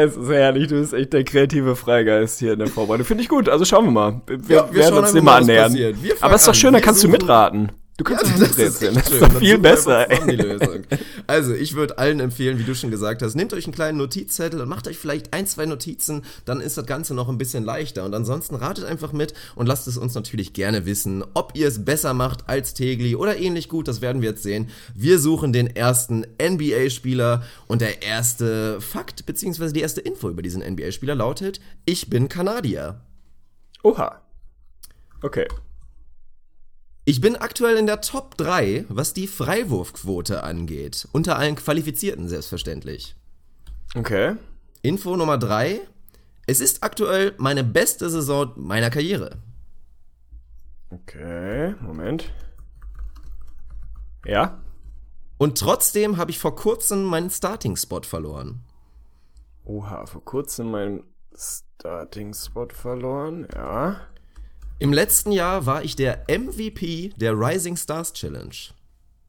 Es ist herrlich, du bist echt der kreative Freigeist hier in der Vorbereitung. Finde ich gut, also schauen wir mal. Wir Ja, wir werden uns dem mal annähern. Aber es ist doch schön, an. da kannst du mitraten. Du kannst Ja, das ist miträtseln. Das ist doch viel besser. Also, ich würde allen empfehlen, wie du schon gesagt hast, nehmt euch einen kleinen Notizzettel und macht euch vielleicht ein, zwei Notizen, dann ist das Ganze noch ein bisschen leichter. Und ansonsten ratet einfach mit und lasst es uns natürlich gerne wissen, ob ihr es besser macht als Tegli oder ähnlich gut, das werden wir jetzt sehen. Wir suchen den ersten NBA-Spieler und der erste Fakt, beziehungsweise die erste Info über diesen NBA-Spieler lautet, ich bin Kanadier. Oha. Okay. Ich bin aktuell in der Top 3, was die Freiwurfquote angeht. Unter allen Qualifizierten selbstverständlich. Okay. Info Nummer 3. Es ist aktuell meine beste Saison meiner Karriere. Okay, Moment. Ja? Und trotzdem habe ich vor kurzem meinen Starting-Spot verloren. Oha, vor kurzem meinen Starting-Spot verloren. Ja. Im letzten Jahr war ich der MVP der Rising Stars Challenge.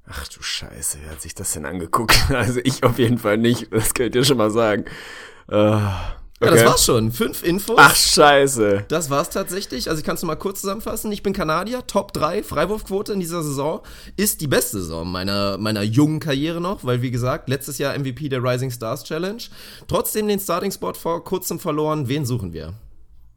Ach du Scheiße, wer hat sich das denn angeguckt? *laughs* Also ich auf jeden Fall nicht, das könnt ihr schon mal sagen. Äh, Ja, das okay. war's schon. Fünf Infos. Ach Scheiße. Das war's tatsächlich. Also ich kann es mal kurz zusammenfassen. Ich bin Kanadier, Top 3, Freiwurfquote in dieser Saison. Ist die beste Saison meiner, meiner jungen Karriere noch, weil wie gesagt, letztes Jahr MVP der Rising Stars Challenge. Trotzdem den Starting-Spot vor kurzem verloren. Wen suchen wir?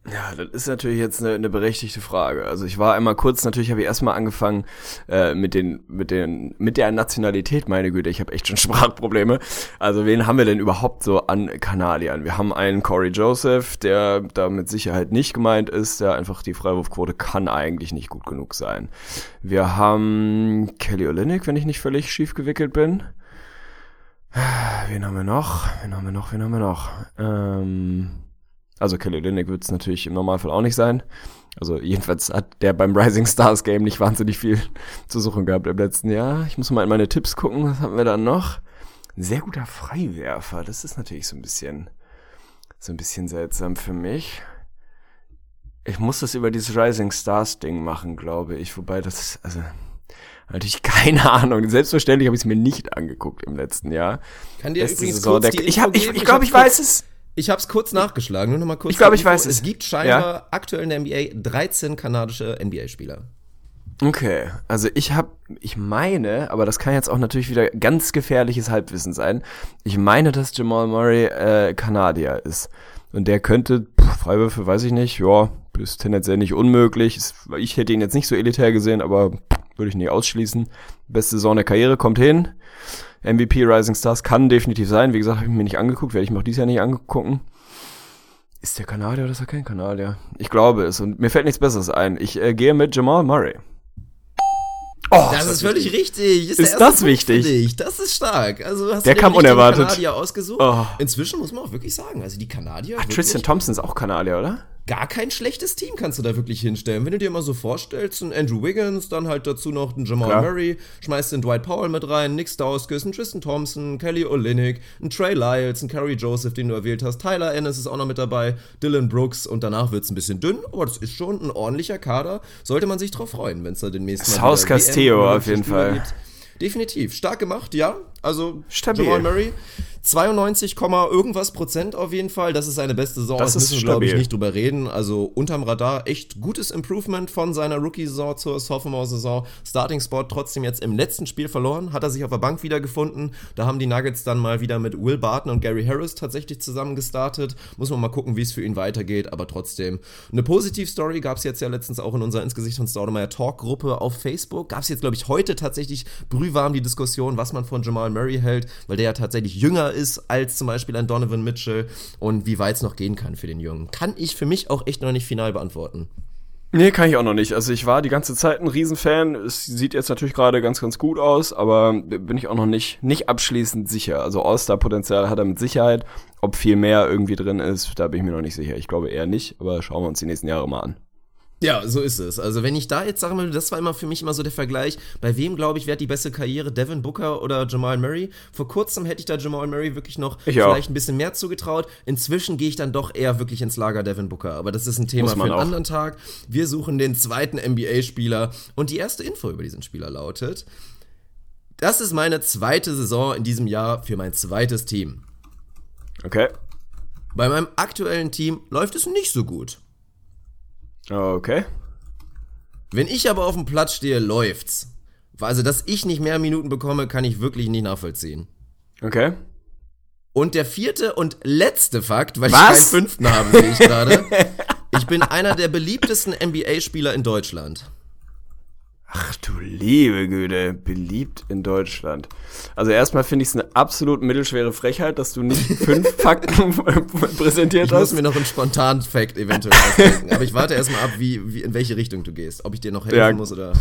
Ja, das ist natürlich jetzt eine, eine berechtigte Frage. Also ich war einmal kurz, natürlich habe ich erstmal angefangen äh, mit den, mit den, mit der Nationalität, meine Güte, ich habe echt schon *laughs* Sprachprobleme. Also wen haben wir denn überhaupt so an Kanadiern? Wir haben einen Corey Joseph, der da mit Sicherheit nicht gemeint ist, der einfach die Freiwurfquote kann eigentlich nicht gut genug sein. Wir haben Kelly Olynyk, wenn ich nicht völlig schief gewickelt bin. Wen haben wir noch? Wen haben wir noch? Wen haben wir noch? Ähm, also Kelly Olynyk wird es natürlich im Normalfall auch nicht sein. Also jedenfalls hat der beim Rising Stars Game nicht wahnsinnig viel zu suchen gehabt im letzten Jahr. Ich muss mal in meine Tipps gucken, was haben wir da noch? Ein sehr guter Freiwerfer, das ist natürlich so ein bisschen, so ein bisschen seltsam für mich. Ich muss das über dieses Rising Stars Ding machen, glaube ich. Wobei das, also, natürlich *laughs* keine Ahnung. Selbstverständlich habe ich es mir nicht angeguckt im letzten Jahr. Kann dir Beste übrigens Saison der, die ich habe, ich, geben? ich glaube, ich weiß es. Ich habe es kurz nachgeschlagen, nur noch mal kurz. Ich glaube, ich weiß es. Es gibt scheinbar aktuell in der NBA 13 kanadische NBA-Spieler. Okay, also ich habe, ich meine, aber das kann jetzt auch natürlich wieder ganz gefährliches Halbwissen sein. Ich meine, dass Jamal Murray äh, Kanadier ist. Und der könnte, pff, Freiwürfe weiß ich nicht, ja, ist tendenziell nicht unmöglich. Ich hätte ihn jetzt nicht so elitär gesehen, aber würde ich nicht ausschließen. Beste Saison der Karriere, kommt hin. MVP Rising Stars kann definitiv sein. Wie gesagt, habe ich mir nicht angeguckt, werde ich mir auch dieses Jahr nicht angucken. Ist der Kanadier oder ist er kein Kanadier? Ich glaube es. Und mir fällt nichts Besseres ein. Ich äh, gehe mit Jamal Murray. Oh, Das ist völlig richtig. Ist erste das Punkt wichtig? Das ist stark. Also hast Der du kam unerwartet. Kanadier ausgesucht. Oh. Inzwischen muss man auch wirklich sagen, also die Kanadier Ah, wirklich Tristan Thompson ist auch Kanadier, oder? Gar kein schlechtes Team kannst du da wirklich hinstellen. Wenn du dir mal so vorstellst, ein Andrew Wiggins, dann halt dazu noch ein Jamal Klar. Murray, schmeißt den Dwight Powell mit rein, Nick Stauskas, ein Tristan Thompson, Kelly Olynyk, ein Trey Lyles, ein Kerry Joseph, den du erwählt hast, Tyler Ennis ist auch noch mit dabei, Dylan Brooks und danach wird's ein bisschen dünn, aber das ist schon ein ordentlicher Kader. Sollte man sich drauf freuen, wenn es da demnächst mal South wieder Castillo auf jeden Fall. gibt. Definitiv. Stark gemacht, ja. Also Stabil. Jamal Murray. 92, irgendwas Prozent auf jeden Fall. Das ist seine beste Saison. Das Das ist müssen wir, glaube ich, nicht drüber reden. Also unterm Radar echt gutes Improvement von seiner Rookie-Saison zur Sophomore-Saison. Starting-Spot trotzdem jetzt im letzten Spiel verloren. Hat er sich auf der Bank wiedergefunden. Da haben die Nuggets dann mal wieder mit Will Barton und Gary Harris tatsächlich zusammen gestartet. Muss man mal gucken, wie es für ihn weitergeht. Aber trotzdem eine Positiv-Story gab es jetzt ja letztens auch in unserer Insgesicht von Staudemeyer Talk-Gruppe auf Facebook. Gab es jetzt, glaube ich, heute tatsächlich brühwarm die Diskussion, was man von Jamal Murray hält, weil der ja tatsächlich jünger ist als zum Beispiel ein Donovan Mitchell und wie weit es noch gehen kann für den Jungen. Kann ich für mich auch echt noch nicht final beantworten. Nee, kann ich auch noch nicht. Also ich war die ganze Zeit ein Riesenfan. Es sieht jetzt natürlich gerade ganz, ganz gut aus, aber bin ich auch noch nicht, nicht abschließend sicher. Also All-Star-Potenzial hat er mit Sicherheit. Ob viel mehr irgendwie drin ist, da bin ich mir noch nicht sicher. Ich glaube eher nicht, aber schauen wir uns die nächsten Jahre mal an. Ja, so ist es. Also wenn ich da jetzt sagen würde, das war immer für mich immer so der Vergleich, bei wem glaube ich, wäre die beste Karriere, Devin Booker oder Jamal Murray? Vor kurzem hätte ich da Jamal Murray wirklich noch Ich vielleicht auch. ein bisschen mehr zugetraut. Inzwischen gehe ich dann doch eher wirklich ins Lager Devin Booker, aber das ist ein Thema für einen auch. anderen Tag. Wir suchen den zweiten NBA-Spieler und die erste Info über diesen Spieler lautet, das ist meine zweite Saison in diesem Jahr für mein zweites Team. Okay. Bei meinem aktuellen Team läuft es nicht so gut. Okay. Wenn ich aber auf dem Platz stehe, läuft's. Also, dass ich nicht mehr Minuten bekomme, kann ich wirklich nicht nachvollziehen. Okay. Und der vierte und letzte Fakt, weil Was? ich keinen fünften habe, sehe ich gerade. *laughs* Ich bin einer der beliebtesten NBA-Spieler in Deutschland. Ach du liebe Güte, beliebt in Deutschland. Also erstmal finde ich es eine absolut mittelschwere Frechheit, dass du nicht *laughs* fünf Fakten präsentiert Ich muss hast. mir noch einen spontanen Fact eventuell ausdenken. Aber ich warte erstmal ab, wie, wie, in welche Richtung du gehst. Ob ich dir noch helfen Ja. muss oder.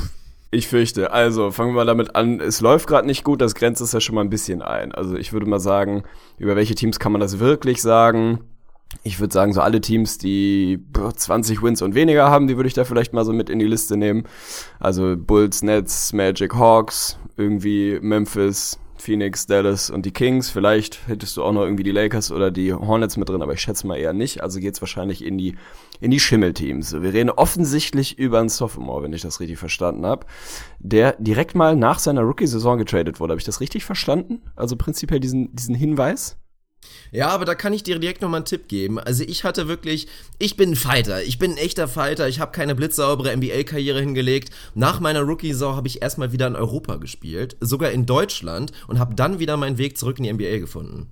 Ich fürchte. Also, fangen wir mal damit an. Es läuft gerade nicht gut, das grenzt es ja schon mal ein bisschen ein. Also, ich würde mal sagen, über welche Teams kann man das wirklich sagen? Ich würde sagen, so alle Teams, die boah, 20 Wins und weniger haben, die würde ich da vielleicht mal so mit in die Liste nehmen. Also Bulls, Nets, Magic, Hawks, irgendwie Memphis, Phoenix, Dallas und die Kings. Vielleicht hättest du auch noch irgendwie die Lakers oder die Hornets mit drin, aber ich schätze mal eher nicht. Also geht's wahrscheinlich in die in die Schimmelteams. Wir reden offensichtlich über einen Sophomore, wenn ich das richtig verstanden habe, der direkt mal nach seiner Rookie-Saison getradet wurde. Habe ich das richtig verstanden? Also prinzipiell diesen diesen Hinweis? Ja, aber da kann ich dir direkt nochmal einen Tipp geben. Also ich hatte wirklich, ich bin ein Fighter, ich bin ein echter Fighter, ich habe keine blitzsaubere NBA-Karriere hingelegt. Nach meiner Rookie-Saison habe ich erstmal wieder in Europa gespielt, sogar in Deutschland und habe dann wieder meinen Weg zurück in die NBA gefunden.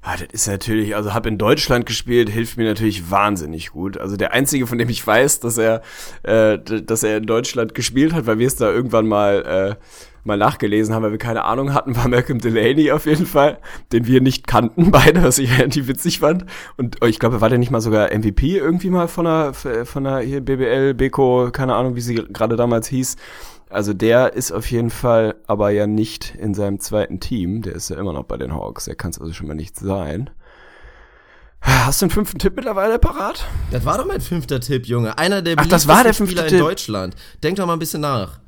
Ah, das ist natürlich, also habe in Deutschland gespielt, hilft mir natürlich wahnsinnig gut. Also der einzige, von dem ich weiß, dass er, äh, dass er in Deutschland gespielt hat, weil wir es da irgendwann mal äh, mal nachgelesen haben, weil wir keine Ahnung hatten, war Malcolm Delaney auf jeden Fall, den wir nicht kannten *laughs* beide, was ich relativ witzig fand. Und oh, ich glaube, war der nicht mal sogar MVP irgendwie mal von der von der hier BBL, Beko, keine Ahnung, wie sie gerade damals hieß. Also der ist auf jeden Fall aber ja nicht in seinem zweiten Team. Der ist ja immer noch bei den Hawks. Der kann es also schon mal nicht sein. Hast du einen fünften Tipp mittlerweile parat? Das war doch mein fünfter Tipp, Junge. Einer der Ach, das war der fünfte Spieler Tipp. in Deutschland. Denk doch mal ein bisschen nach.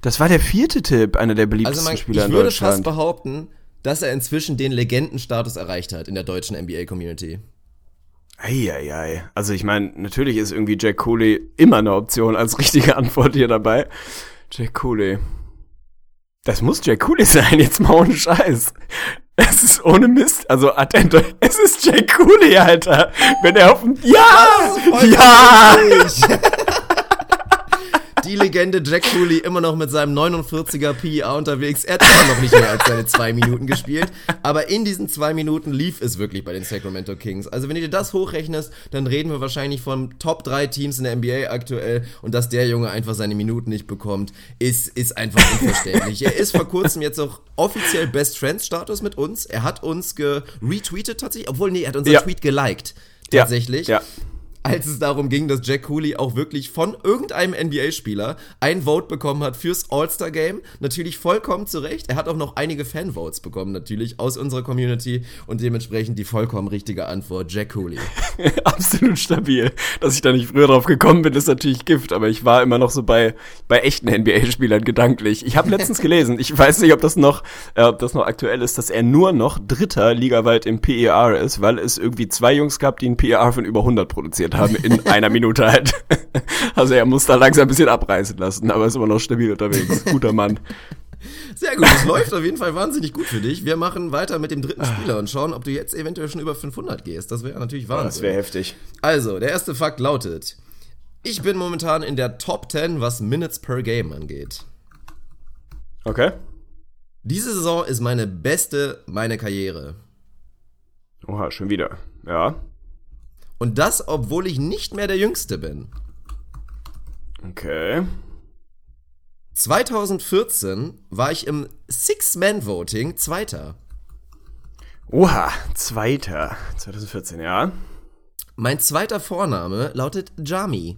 Das war der vierte Tipp, einer der Also beliebtesten man, Spieler ich in würde fast Deutschland. behaupten, dass er inzwischen den Legendenstatus erreicht hat in der deutschen NBA-Community. Eieiei. Also ich meine, natürlich ist irgendwie Jack Cooley immer eine Option als richtige Antwort hier dabei. Jack Cooley. Das muss Jack Cooley sein, jetzt mal ohne Scheiß. Es ist ohne Mist. Also, Attento, es ist Jack Cooley, Alter. Wenn er auf dem... Ja! Ja! *laughs* Die Legende Jack Cooley immer noch mit seinem 49er PIA unterwegs. Er hat immer noch nicht mehr als seine zwei Minuten gespielt. Aber in diesen zwei Minuten lief es wirklich bei den Sacramento Kings. Also wenn du dir das hochrechnest, dann reden wir wahrscheinlich von Top 3 Teams in der NBA aktuell. Und dass der Junge einfach seine Minuten nicht bekommt, ist, ist einfach unverständlich. er ist vor kurzem jetzt auch offiziell Best Friends Status mit uns. Er hat uns geretweetet tatsächlich. Obwohl, nee, er hat unseren Ja. Tweet geliked. Ja, Tatsächlich Ja. Als es darum ging, dass Jack Cooley auch wirklich von irgendeinem NBA-Spieler ein Vote bekommen hat fürs All-Star-Game. Natürlich vollkommen zu Recht. Er hat auch noch einige Fan-Votes bekommen, natürlich, aus unserer Community und dementsprechend die vollkommen richtige Antwort, Jack Cooley. *laughs* Absolut stabil. Dass ich da nicht früher drauf gekommen bin, ist natürlich Gift, aber ich war immer noch so bei, bei echten NBA-Spielern gedanklich. Ich habe letztens *laughs* gelesen, ich weiß nicht, ob das noch, äh, ob das noch aktuell ist, dass er nur noch Dritter ligaweit im PER ist, weil es irgendwie zwei Jungs gab, die ein PER von über 100 produziert haben in einer Minute halt. *laughs* Also er muss da langsam ein bisschen abreißen lassen, aber ist immer noch stabil unterwegs. Guter Mann. Sehr gut, es läuft auf jeden Fall wahnsinnig gut für dich. Wir machen weiter mit dem dritten Spieler und schauen, ob du jetzt eventuell schon über 500 gehst. Das wäre natürlich Wahnsinn. Das wäre heftig. Also, der erste Fakt lautet, ich bin momentan in der Top 10, was Minutes per Game angeht. Okay. Diese Saison ist meine beste, meine Karriere. Oha, schon wieder. Ja. Und das, obwohl ich nicht mehr der Jüngste bin. Okay. 2014 war ich im Six-Man-Voting Zweiter. Oha, zweiter. 2014, ja. Mein zweiter Vorname lautet Jami.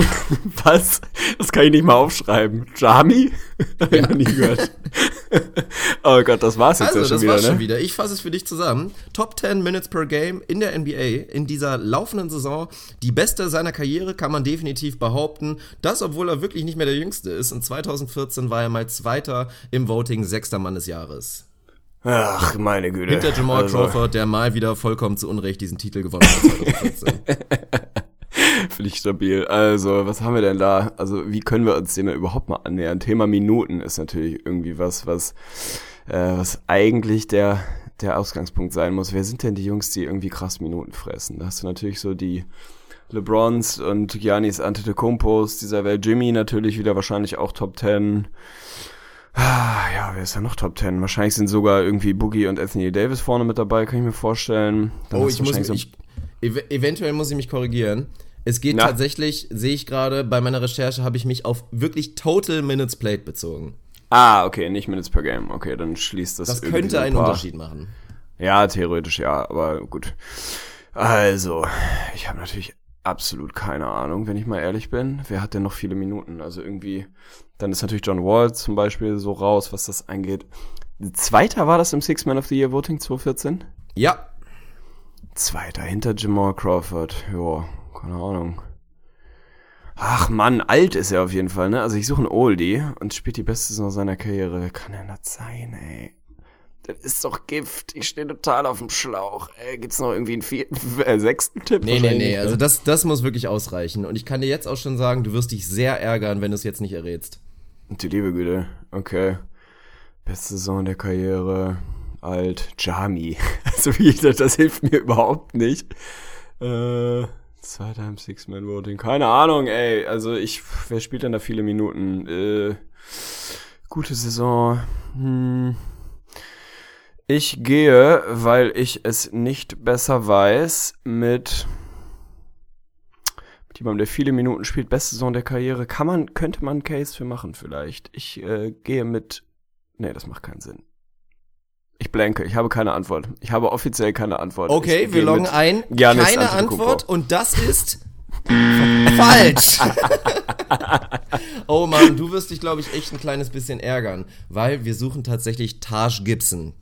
*laughs* Was? Das kann ich nicht mal aufschreiben. Jami? Hab ich noch nie gehört. oh Gott, das war's jetzt Also, ja schon das wieder, war's ne? schon wieder. Ich fasse es für dich zusammen. Top 10 Minutes per Game in der NBA in dieser laufenden Saison. Die beste seiner Karriere kann man definitiv behaupten. Das, obwohl er wirklich nicht mehr der Jüngste ist. In 2014 war er mal Zweiter im Voting Sechster Mann des Jahres. Ach, meine Güte. Hinter Jamal Also, Crawford, der mal wieder vollkommen zu Unrecht diesen Titel gewonnen hat 2014. *laughs* Ich stabil. Also, was haben wir denn da? Also, wie können wir uns dem denn überhaupt mal annähern? Thema Minuten ist natürlich irgendwie was, was, äh, was eigentlich der, der Ausgangspunkt sein muss. Wer sind denn die Jungs, die irgendwie krass Minuten fressen? Da hast du natürlich so die LeBrons und Giannis Antetokounmpos dieser Welt. Jimmy natürlich wieder wahrscheinlich auch Top 10. Ah, ja, wer ist da noch Top 10? Wahrscheinlich sind sogar irgendwie Boogie und Anthony Davis vorne mit dabei, kann ich mir vorstellen. Dann Oh, ich muss mich, ich, ev eventuell muss ich mich korrigieren. Es geht Na? tatsächlich, sehe ich gerade, bei meiner Recherche habe ich mich auf wirklich Total Minutes Played bezogen. Ah, okay, nicht Minutes per Game. Okay, dann schließt das. Das irgendwie könnte ein einen paar- Unterschied machen. Ja, theoretisch ja, aber gut. Also, ich habe natürlich absolut keine Ahnung, wenn ich mal ehrlich bin. Wer hat denn noch viele Minuten? Also irgendwie, dann ist natürlich John Wall zum Beispiel so raus, was das angeht. Zweiter war das im Six Man of the Year Voting 2014? Ja, Zweiter hinter Jamal Crawford. Ja, keine Ahnung. Ach Mann, alt ist er auf jeden Fall, ne? Also ich suche einen Oldie und spielt die beste Saison seiner Karriere. Wer kann denn das sein, ey? Das ist doch Gift. Ich stehe total auf dem Schlauch. Ey, gibt's noch irgendwie einen vierten, *laughs* äh, sechsten Tipp? nee, nee, nee, also ne? das, das muss wirklich ausreichen. Und ich kann dir jetzt auch schon sagen, du wirst dich sehr ärgern, wenn du es jetzt nicht errätst. Die liebe Güte. Okay. Beste Saison der Karriere. Alt. Jami. *laughs* Also wie das, das hilft mir überhaupt nicht. Äh, zweiter im Six-Man-Voting. Keine Ahnung, ey. Also ich, wer spielt denn da viele Minuten? Äh, gute Saison. Hm. Ich gehe, weil ich es nicht besser weiß, mit mit jemandem, der viele Minuten spielt, beste Saison der Karriere, kann man, könnte man Case für machen vielleicht. Ich äh, gehe mit. Nee, das macht keinen Sinn. Ich blanke, ich habe keine Antwort. Ich habe offiziell keine Antwort. Okay, ich wir loggen ein. Giannis Keine. Antwort und das ist *laughs* falsch. *laughs* oh Mann, du wirst dich, glaube ich, echt ein kleines bisschen ärgern, weil wir suchen tatsächlich Taj Gibson.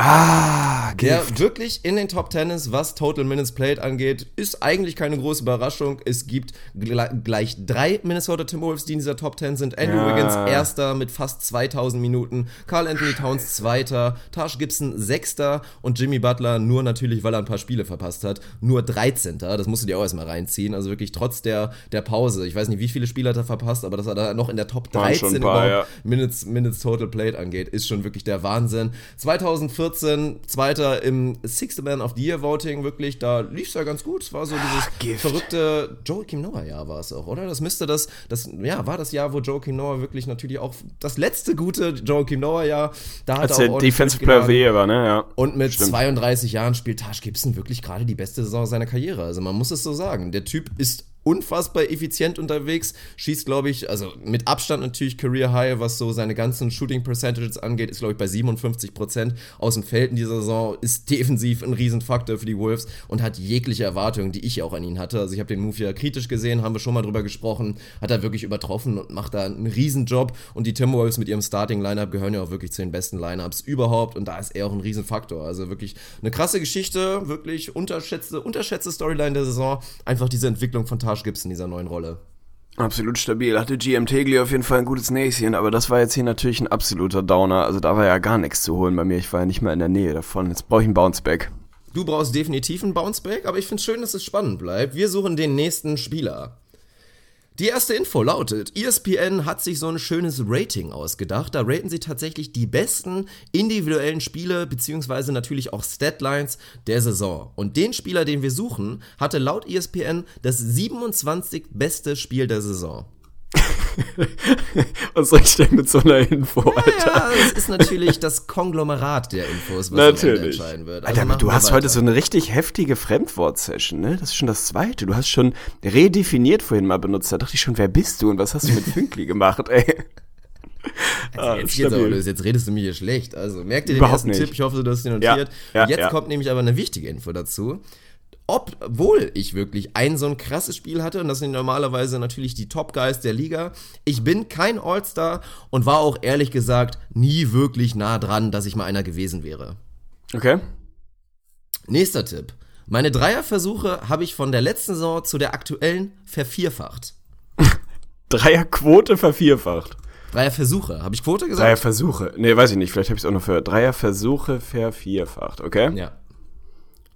Ah, Der Gift. wirklich in den Top Ten ist, was Total Minutes Played angeht, ist eigentlich keine große Überraschung. Es gibt gle- gleich drei Minnesota Timberwolves, die in dieser Top Ten sind. Andrew Ja. Wiggins erster mit fast 2000 Minuten, Carl Anthony Towns zweiter, Taj Gibson sechster und Jimmy Butler nur natürlich, weil er ein paar Spiele verpasst hat, nur 13. Das musst du dir auch erstmal reinziehen. Also wirklich trotz der, der Pause. Ich weiß nicht, wie viele Spiele hat er verpasst, aber dass er da noch in der Top Waren 13 schon ein paar, überhaupt Minutes, Minutes Total Played angeht, ist schon wirklich der Wahnsinn. 2014 Zweiter im Sixth Man of the Year Voting, wirklich, da lief es ja ganz gut. Es war so dieses Gift. verrückte Joakim Noah Jahr war es auch, oder? Das müsste das, das, ja, war das Jahr, wo Joakim Noah wirklich natürlich auch das letzte gute Joakim Noah Jahr, da hat Als er auch Defensive Player of the. Year war, ne? Ja. Und mit Stimmt. 32 Jahren spielt Taj Gibson wirklich gerade die beste Saison seiner Karriere. Also man muss es so sagen. Der Typ ist unfassbar effizient unterwegs, schießt, glaube ich, also mit Abstand natürlich Career High, was so seine ganzen Shooting Percentages angeht, ist, glaube ich, bei 57 Prozent aus dem Feld in dieser Saison, ist defensiv ein Riesenfaktor für die Wolves und hat jegliche Erwartungen, die ich auch an ihn hatte. Also ich habe den Move ja kritisch gesehen, haben wir schon mal drüber gesprochen, hat er wirklich übertroffen und macht da einen Riesenjob und die Timberwolves mit ihrem Starting-Lineup gehören ja auch wirklich zu den besten Lineups überhaupt und da ist er auch ein Riesenfaktor. Also wirklich eine krasse Geschichte, wirklich unterschätzte, unterschätzte Storyline der Saison, einfach diese Entwicklung von Taj Gibson in dieser neuen Rolle. Absolut stabil. Hatte GM Tegli auf jeden Fall ein gutes Näschen, aber das war jetzt hier natürlich ein absoluter Downer. Also da war ja gar nichts zu holen bei mir. Ich war ja nicht mal in der Nähe davon. Jetzt brauche ich einen Bounceback. Du brauchst definitiv einen Bounceback, aber ich finde schön, dass es spannend bleibt. Wir suchen den nächsten Spieler. Die erste Info lautet, ESPN hat sich so ein schönes Rating ausgedacht. Da raten sie tatsächlich die besten individuellen Spiele beziehungsweise natürlich auch Statlines der Saison. Und den Spieler, den wir suchen, hatte laut ESPN das 27 beste Spiel der Saison. *laughs* Was soll ich denn mit so einer Info, Alter? Ja, es ist natürlich das Konglomerat der Infos, was Natürlich. entscheiden wird. Also Alter, aber du hast weiter. heute so eine richtig heftige Fremdwort-Session, ne? Das ist schon das zweite. Du hast schon redefiniert vorhin mal benutzt. Da dachte ich schon, wer bist du und was hast du mit *laughs* Fünkli gemacht, ey? Ah, Jetzt, geht's aber jetzt redest du mir hier schlecht. Also merk dir den Überhaupt ersten nicht. Tipp, ich hoffe, du hast den Ja, notiert. ja, Jetzt ja. kommt nämlich aber eine wichtige Info dazu. Obwohl ich wirklich ein so ein krasses Spiel hatte, und das sind normalerweise natürlich die Top-Guys der Liga, ich bin kein All-Star und war auch ehrlich gesagt nie wirklich nah dran, dass ich mal einer gewesen wäre. Okay. Nächster Tipp. Meine Dreierversuche habe ich von der letzten Saison zu der aktuellen vervierfacht. *laughs* Dreierquote vervierfacht. Dreierversuche, habe ich Quote gesagt? Dreierversuche. Nee, weiß ich nicht, vielleicht habe ich es auch noch für Dreierversuche vervierfacht, okay? Ja.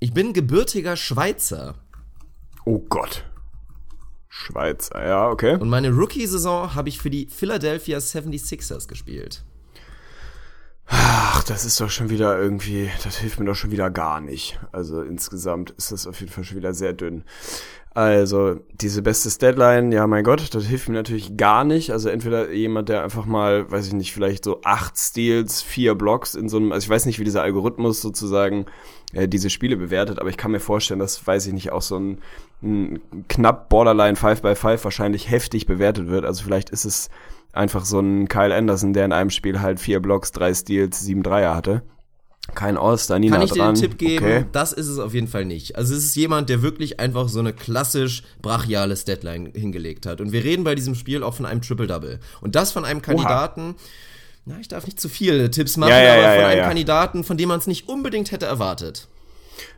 Ich bin gebürtiger Schweizer. Oh Gott. Schweizer, ja, okay. Und meine Rookie-Saison habe ich für die Philadelphia 76ers gespielt. Ach, das ist doch schon wieder irgendwie, das hilft mir doch schon wieder gar nicht. Also insgesamt ist das auf jeden Fall schon wieder sehr dünn. Also, diese beste Deadline, ja, mein Gott, das hilft mir natürlich gar nicht. Also entweder jemand, der einfach mal, weiß ich nicht, vielleicht so acht Steals, vier Blocks in so einem, also ich weiß nicht, wie dieser Algorithmus sozusagen äh, diese Spiele bewertet, aber ich kann mir vorstellen, dass, weiß ich nicht, auch so ein, ein knapp Borderline 5x5 wahrscheinlich heftig bewertet wird. Also vielleicht ist es einfach so ein Kyle Anderson, der in einem Spiel halt vier Blocks, drei Steals, sieben Dreier hatte. Kein All-Star, nie Kann ich dir dran. einen Tipp geben? Okay. Das ist es auf jeden Fall nicht. Also es ist jemand, der wirklich einfach so eine klassisch brachiales Deadline hingelegt hat. Und wir reden bei diesem Spiel auch von einem Triple-Double. Und das von einem Kandidaten, na, ich darf nicht zu viele Tipps machen, Ja, ja, aber ja, von einem. Kandidaten, von dem man es nicht unbedingt hätte erwartet.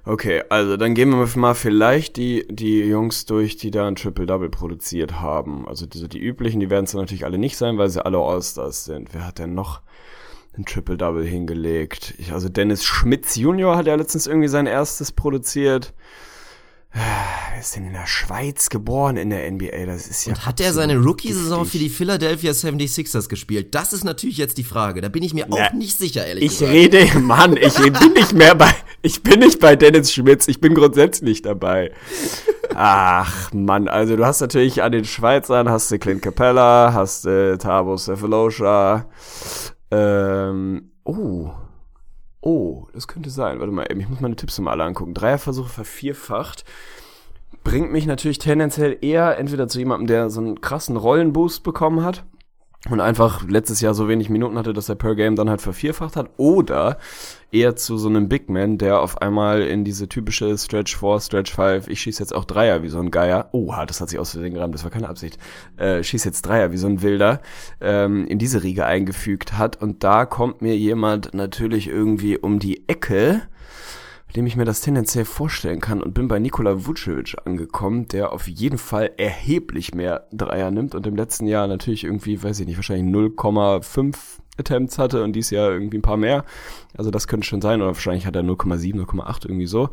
Okay, also dann gehen wir mal vielleicht die, die Jungs durch, die da ein Triple-Double produziert haben. Also die, die üblichen, die werden es natürlich alle nicht sein, weil sie alle All-Stars sind. Wer hat denn noch ein Triple-Double hingelegt? Ich, also Dennis Schmitz Junior hat ja letztens irgendwie sein erstes produziert. Wer ist denn in der Schweiz geboren in der NBA? Das ist ja. Und hat er seine Rookie-Saison für die Philadelphia 76ers gespielt? Das ist natürlich jetzt die Frage. Da bin ich mir auch Na, nicht sicher, ehrlich Ich gesagt. rede, *laughs* Mann, ich bin nicht mehr bei, ich bin nicht bei Dennis Schmitz, ich bin grundsätzlich dabei. Ach, Mann, also du hast natürlich an den Schweizern, hast du Clint Capella, hast du Tabo Cephalosha, ähm, oh, oh, das könnte sein, warte mal, ich muss meine Tipps mal alle angucken. Dreierversuche vervierfacht, bringt mich natürlich tendenziell eher entweder zu jemandem, der so einen krassen Rollenboost bekommen hat, und einfach letztes Jahr so wenig Minuten hatte, dass er per Game dann halt vervierfacht hat, oder eher zu so einem Big Man, der auf einmal in diese typische Stretch 4, Stretch 5, ich schieß jetzt auch Dreier wie so ein Geier, oha, das hat sich aus Versehen gerammt, das war keine Absicht, äh, schieß jetzt Dreier wie so ein Wilder, ähm, in diese Riege eingefügt hat. Und da kommt mir jemand natürlich irgendwie um die Ecke, dem ich mir das tendenziell vorstellen kann und bin bei Nikola Vucevic angekommen, der auf jeden Fall erheblich mehr Dreier nimmt und im letzten Jahr natürlich irgendwie, weiß ich nicht, wahrscheinlich 0,5 Attempts hatte und dieses Jahr irgendwie ein paar mehr. Also das könnte schon sein oder wahrscheinlich hat er 0,7, 0,8 irgendwie so.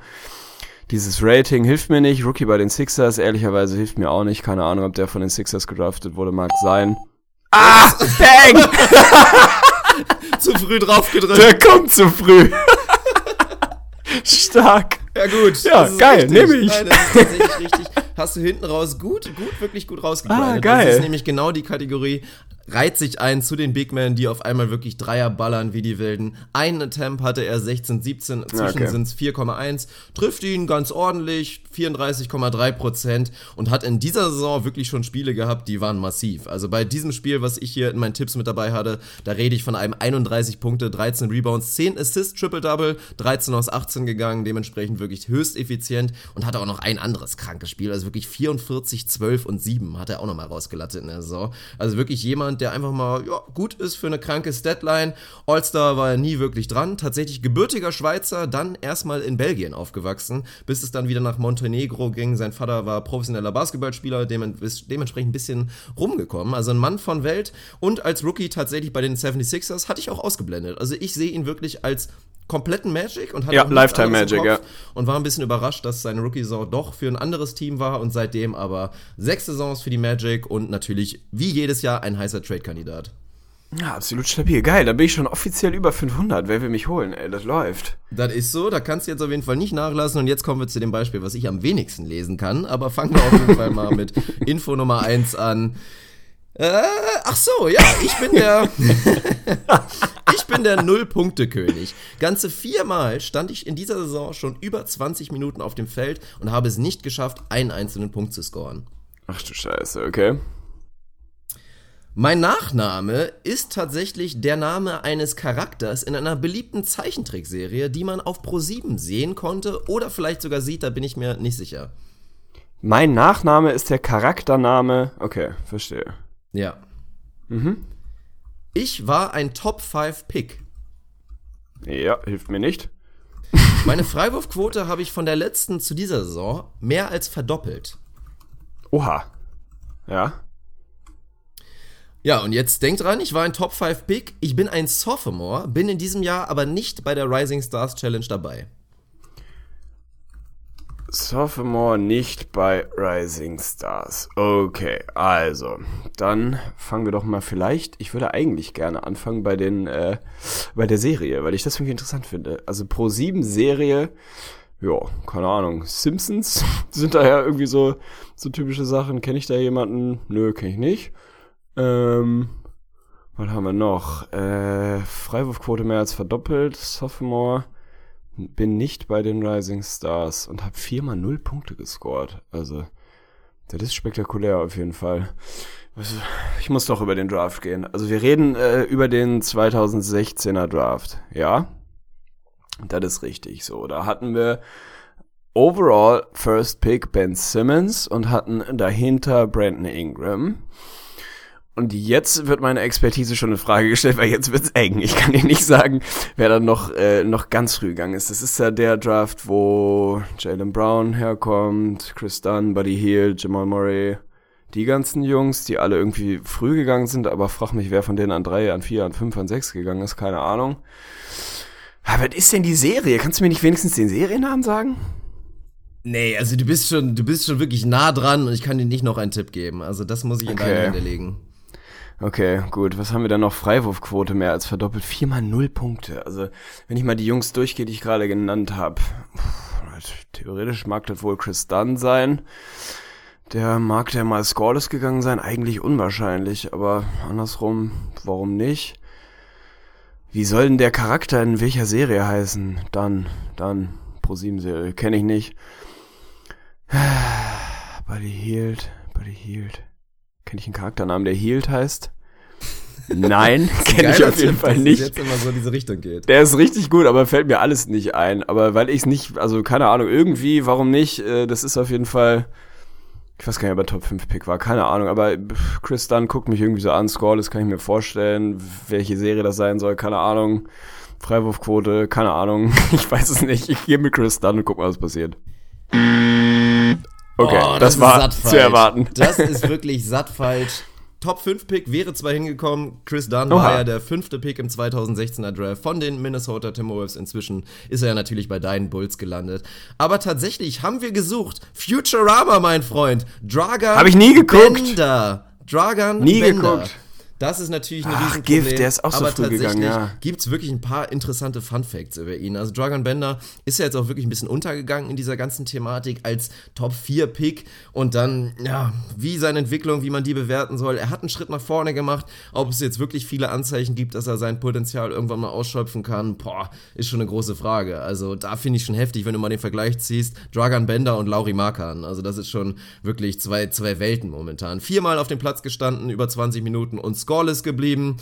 Dieses Rating hilft mir nicht. Rookie bei den Sixers, ehrlicherweise hilft mir auch nicht. Keine Ahnung, ob der von den Sixers gedraftet wurde, mag sein. Ah, bang! *laughs* Zu früh drauf gedrückt. Der kommt zu früh. Stark. Ja gut. Ja, geil, nehme ich. Nein, das ist tatsächlich richtig. Hast du hinten raus gut, gut, wirklich gut rausgegrindet. Ah, geil. Das ist nämlich genau die Kategorie, reiht sich ein zu den Big Men, die auf einmal wirklich Dreier ballern wie die Wilden. Ein Attempt hatte er 16, 17, zwischen Okay. sind's 4,1, trifft ihn ganz ordentlich, 34,3 Prozent und hat in dieser Saison wirklich schon Spiele gehabt, die waren massiv. Also bei diesem Spiel, was ich hier in meinen Tipps mit dabei hatte, da rede ich von einem 31 Punkte, 13 Rebounds, 10 Assists, Triple-Double, 13 aus 18 gegangen, dementsprechend wirklich höchst effizient und hatte auch noch ein anderes krankes Spiel, also wirklich 44, 12 und 7 hat er auch nochmal rausgelattet in der Saison. Also wirklich jemand, der einfach mal ja, gut ist für eine kranke Statline. All-Star war er nie wirklich dran. Tatsächlich gebürtiger Schweizer, dann erstmal in Belgien aufgewachsen, bis es dann wieder nach Montenegro ging. Sein Vater war professioneller Basketballspieler, dementsprechend ein bisschen rumgekommen. Also ein Mann von Welt und als Rookie tatsächlich bei den 76ers hatte ich auch ausgeblendet. Also ich sehe ihn wirklich als kompletten Magic und hatte Ja, Lifetime Magic, Kopf und war ein bisschen überrascht, dass seine Rookie-Saison doch für ein anderes Team war und seitdem aber sechs Saisons für die Magic und natürlich wie jedes Jahr ein heißer Trade-Kandidat. Ja, absolut stabil. Geil, da bin ich schon offiziell über 500. Wer will mich holen? Ey, das läuft. Das ist so, da kannst du jetzt auf jeden Fall nicht nachlassen und jetzt kommen wir zu dem Beispiel, was ich am wenigsten lesen kann, aber fangen wir auf jeden Fall mal mit *laughs* Info Nummer eins an. Äh, ach so, ja, ich bin der *laughs* Ich bin der Null-Punkte-König. Ganze viermal stand ich in dieser Saison schon über 20 Minuten auf dem Feld und habe es nicht geschafft, einen einzelnen Punkt zu scoren. Ach du Scheiße, okay. Mein Nachname ist tatsächlich der Name eines Charakters in einer beliebten Zeichentrickserie, die man auf Pro7 sehen konnte oder vielleicht sogar sieht, da bin ich mir nicht sicher. Mein Nachname ist der Charaktername. Okay, verstehe. Ja. Mhm. Ich war ein Top 5 Pick. Ja, hilft mir nicht. *laughs* Meine Freiwurfquote habe ich von der letzten zu dieser Saison mehr als verdoppelt. Oha. Ja. Ja, und jetzt denkt dran, ich war ein Top 5 Pick. Ich bin ein Sophomore, bin in diesem Jahr aber nicht bei der Rising Stars Challenge dabei. Sophomore nicht bei Rising Stars. Okay, also, dann fangen wir doch mal vielleicht, ich würde eigentlich gerne anfangen bei den, äh, bei der Serie, weil ich das irgendwie interessant finde. Also Pro 7 Serie, ja, keine Ahnung, Simpsons *laughs* sind da ja irgendwie so, so typische Sachen. Kenne ich da jemanden? Nö, kenne ich nicht. Ähm, was haben wir noch? Äh, Freiwurfquote mehr als verdoppelt, Sophomore bin nicht bei den Rising Stars und habe viermal null Punkte gescored. Also, das ist spektakulär auf jeden Fall. Ich muss doch über den Draft gehen. Also wir reden äh, über den 2016er Draft, ja? Das ist richtig so. Da hatten wir overall First Pick Ben Simmons und hatten dahinter Brandon Ingram. Und jetzt wird meine Expertise schon in Frage gestellt, weil jetzt wird's eng. Ich kann dir nicht sagen, wer dann noch, äh, noch ganz früh gegangen ist. Das ist ja der Draft, wo Jalen Brown herkommt, Chris Dunn, Buddy Hield, Jamal Murray, die ganzen Jungs, die alle irgendwie früh gegangen sind, aber frag mich, wer von denen an drei, an vier, an fünf, an sechs gegangen ist, keine Ahnung. Aber was ist denn die Serie? Kannst du mir nicht wenigstens den Seriennamen sagen? Nee, also du bist schon, du bist schon wirklich nah dran und ich kann dir nicht noch einen Tipp geben. Also das muss ich in okay. deine Hände legen. Okay, gut. Was haben wir dann noch? Freiwurfquote mehr als verdoppelt. Viermal null Punkte. Also, wenn ich mal die Jungs durchgehe, die ich gerade genannt habe. Theoretisch mag das wohl Chris Dunn sein. Der mag der mal scoreless gegangen sein. Eigentlich unwahrscheinlich, aber andersrum, warum nicht? Wie soll denn der Charakter in welcher Serie heißen? Dann, dann, Pro 7 Serie. Kenne ich nicht. *sighs* Buddy Hield, Buddy Hield. Kenne ich einen Charakternamen, der Healed heißt? *laughs* Nein, kenne ich auf jeden Fall nicht. Jetzt immer so in diese Richtung geht. Der ist richtig gut, aber fällt mir alles nicht ein. Aber weil ich es nicht, also keine Ahnung, irgendwie, warum nicht? Äh, das ist auf jeden Fall, ich weiß gar nicht, ob er Top 5 Pick war, keine Ahnung. Aber Chris Dunn guckt mich irgendwie so an, Scoreless kann ich mir vorstellen, welche Serie das sein soll, keine Ahnung. Freiwurfquote, keine Ahnung, *laughs* ich weiß es nicht. Ich gehe mit Chris Dunn und guck mal, was passiert. Okay, oh, das, das war zu erwarten. Das ist wirklich satt falsch. Top 5 Pick wäre zwar hingekommen, Chris Dunn Oha. war ja der fünfte Pick im 2016er Draft von den Minnesota Timberwolves. Inzwischen ist er ja natürlich bei deinen Bulls gelandet. Aber tatsächlich haben wir gesucht. Futurama, mein Freund. Dragan Hab ich nie geguckt. Bender. Dragan nie Bender. geguckt. Das ist natürlich ein Ach, Riesenproblem. Gift, der ist auch so aber früh tatsächlich gegangen, ja. gibt's wirklich ein paar interessante Fun Facts über ihn. Also Dragon Bender ist ja jetzt auch wirklich ein bisschen untergegangen in dieser ganzen Thematik als Top 4 Pick und dann, ja, wie seine Entwicklung, wie man die bewerten soll. Er hat einen Schritt nach vorne gemacht. Ob es jetzt wirklich viele Anzeichen gibt, dass er sein Potenzial irgendwann mal ausschöpfen kann, boah, ist schon eine große Frage. Also da finde ich schon heftig, wenn du mal den Vergleich ziehst. Dragon Bender und Lauri Markan. Also das ist schon wirklich zwei, zwei Welten momentan. Viermal auf dem Platz gestanden, über 20 Minuten und scoreless geblieben.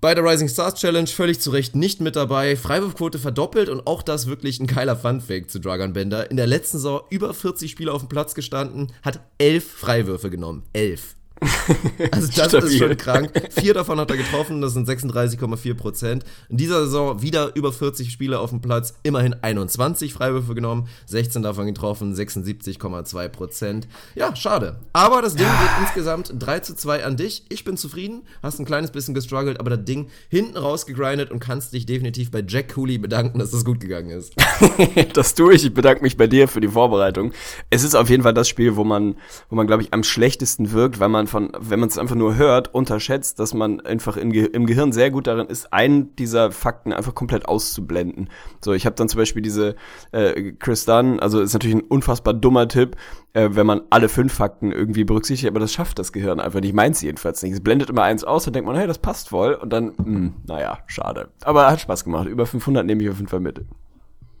Bei der Rising Stars Challenge völlig zu Recht nicht mit dabei. Freiwurfquote verdoppelt und auch das wirklich ein geiler Funfact zu Dragon Bender. In der letzten Saison über 40 Spiele auf dem Platz gestanden, hat elf Freiwürfe genommen. Elf. *laughs* Also das Stabil. ist schon krank. Vier davon hat er getroffen, das sind 36,4 Prozent. In dieser Saison wieder über 40 Spiele auf dem Platz, immerhin 21 Freiwürfe genommen, 16 davon getroffen, 76,2 Prozent. Ja, schade. Aber das Ding geht insgesamt 3 zu 2 an dich. Ich bin zufrieden, hast ein kleines bisschen gestruggelt, aber das Ding hinten rausgegrindet und kannst dich definitiv bei Jack Cooley bedanken, dass das gut gegangen ist. *laughs* das tue ich. Ich bedanke mich bei dir für die Vorbereitung. Es ist auf jeden Fall das Spiel, wo man, wo man glaube ich, am schlechtesten wirkt, weil man von, wenn man es einfach nur hört, unterschätzt, dass man einfach im, Ge im Gehirn sehr gut darin ist, einen dieser Fakten einfach komplett auszublenden. So, ich habe dann zum Beispiel diese äh, Chris Dunn, also ist natürlich ein unfassbar dummer Tipp, äh, wenn man alle fünf Fakten irgendwie berücksichtigt, aber das schafft das Gehirn einfach nicht, meins jedenfalls nicht. Es blendet immer eins aus und denkt man, hey, das passt voll und dann, mh, hm, naja, schade. Aber hat Spaß gemacht. Über 500 nehme ich auf jeden Fall mit.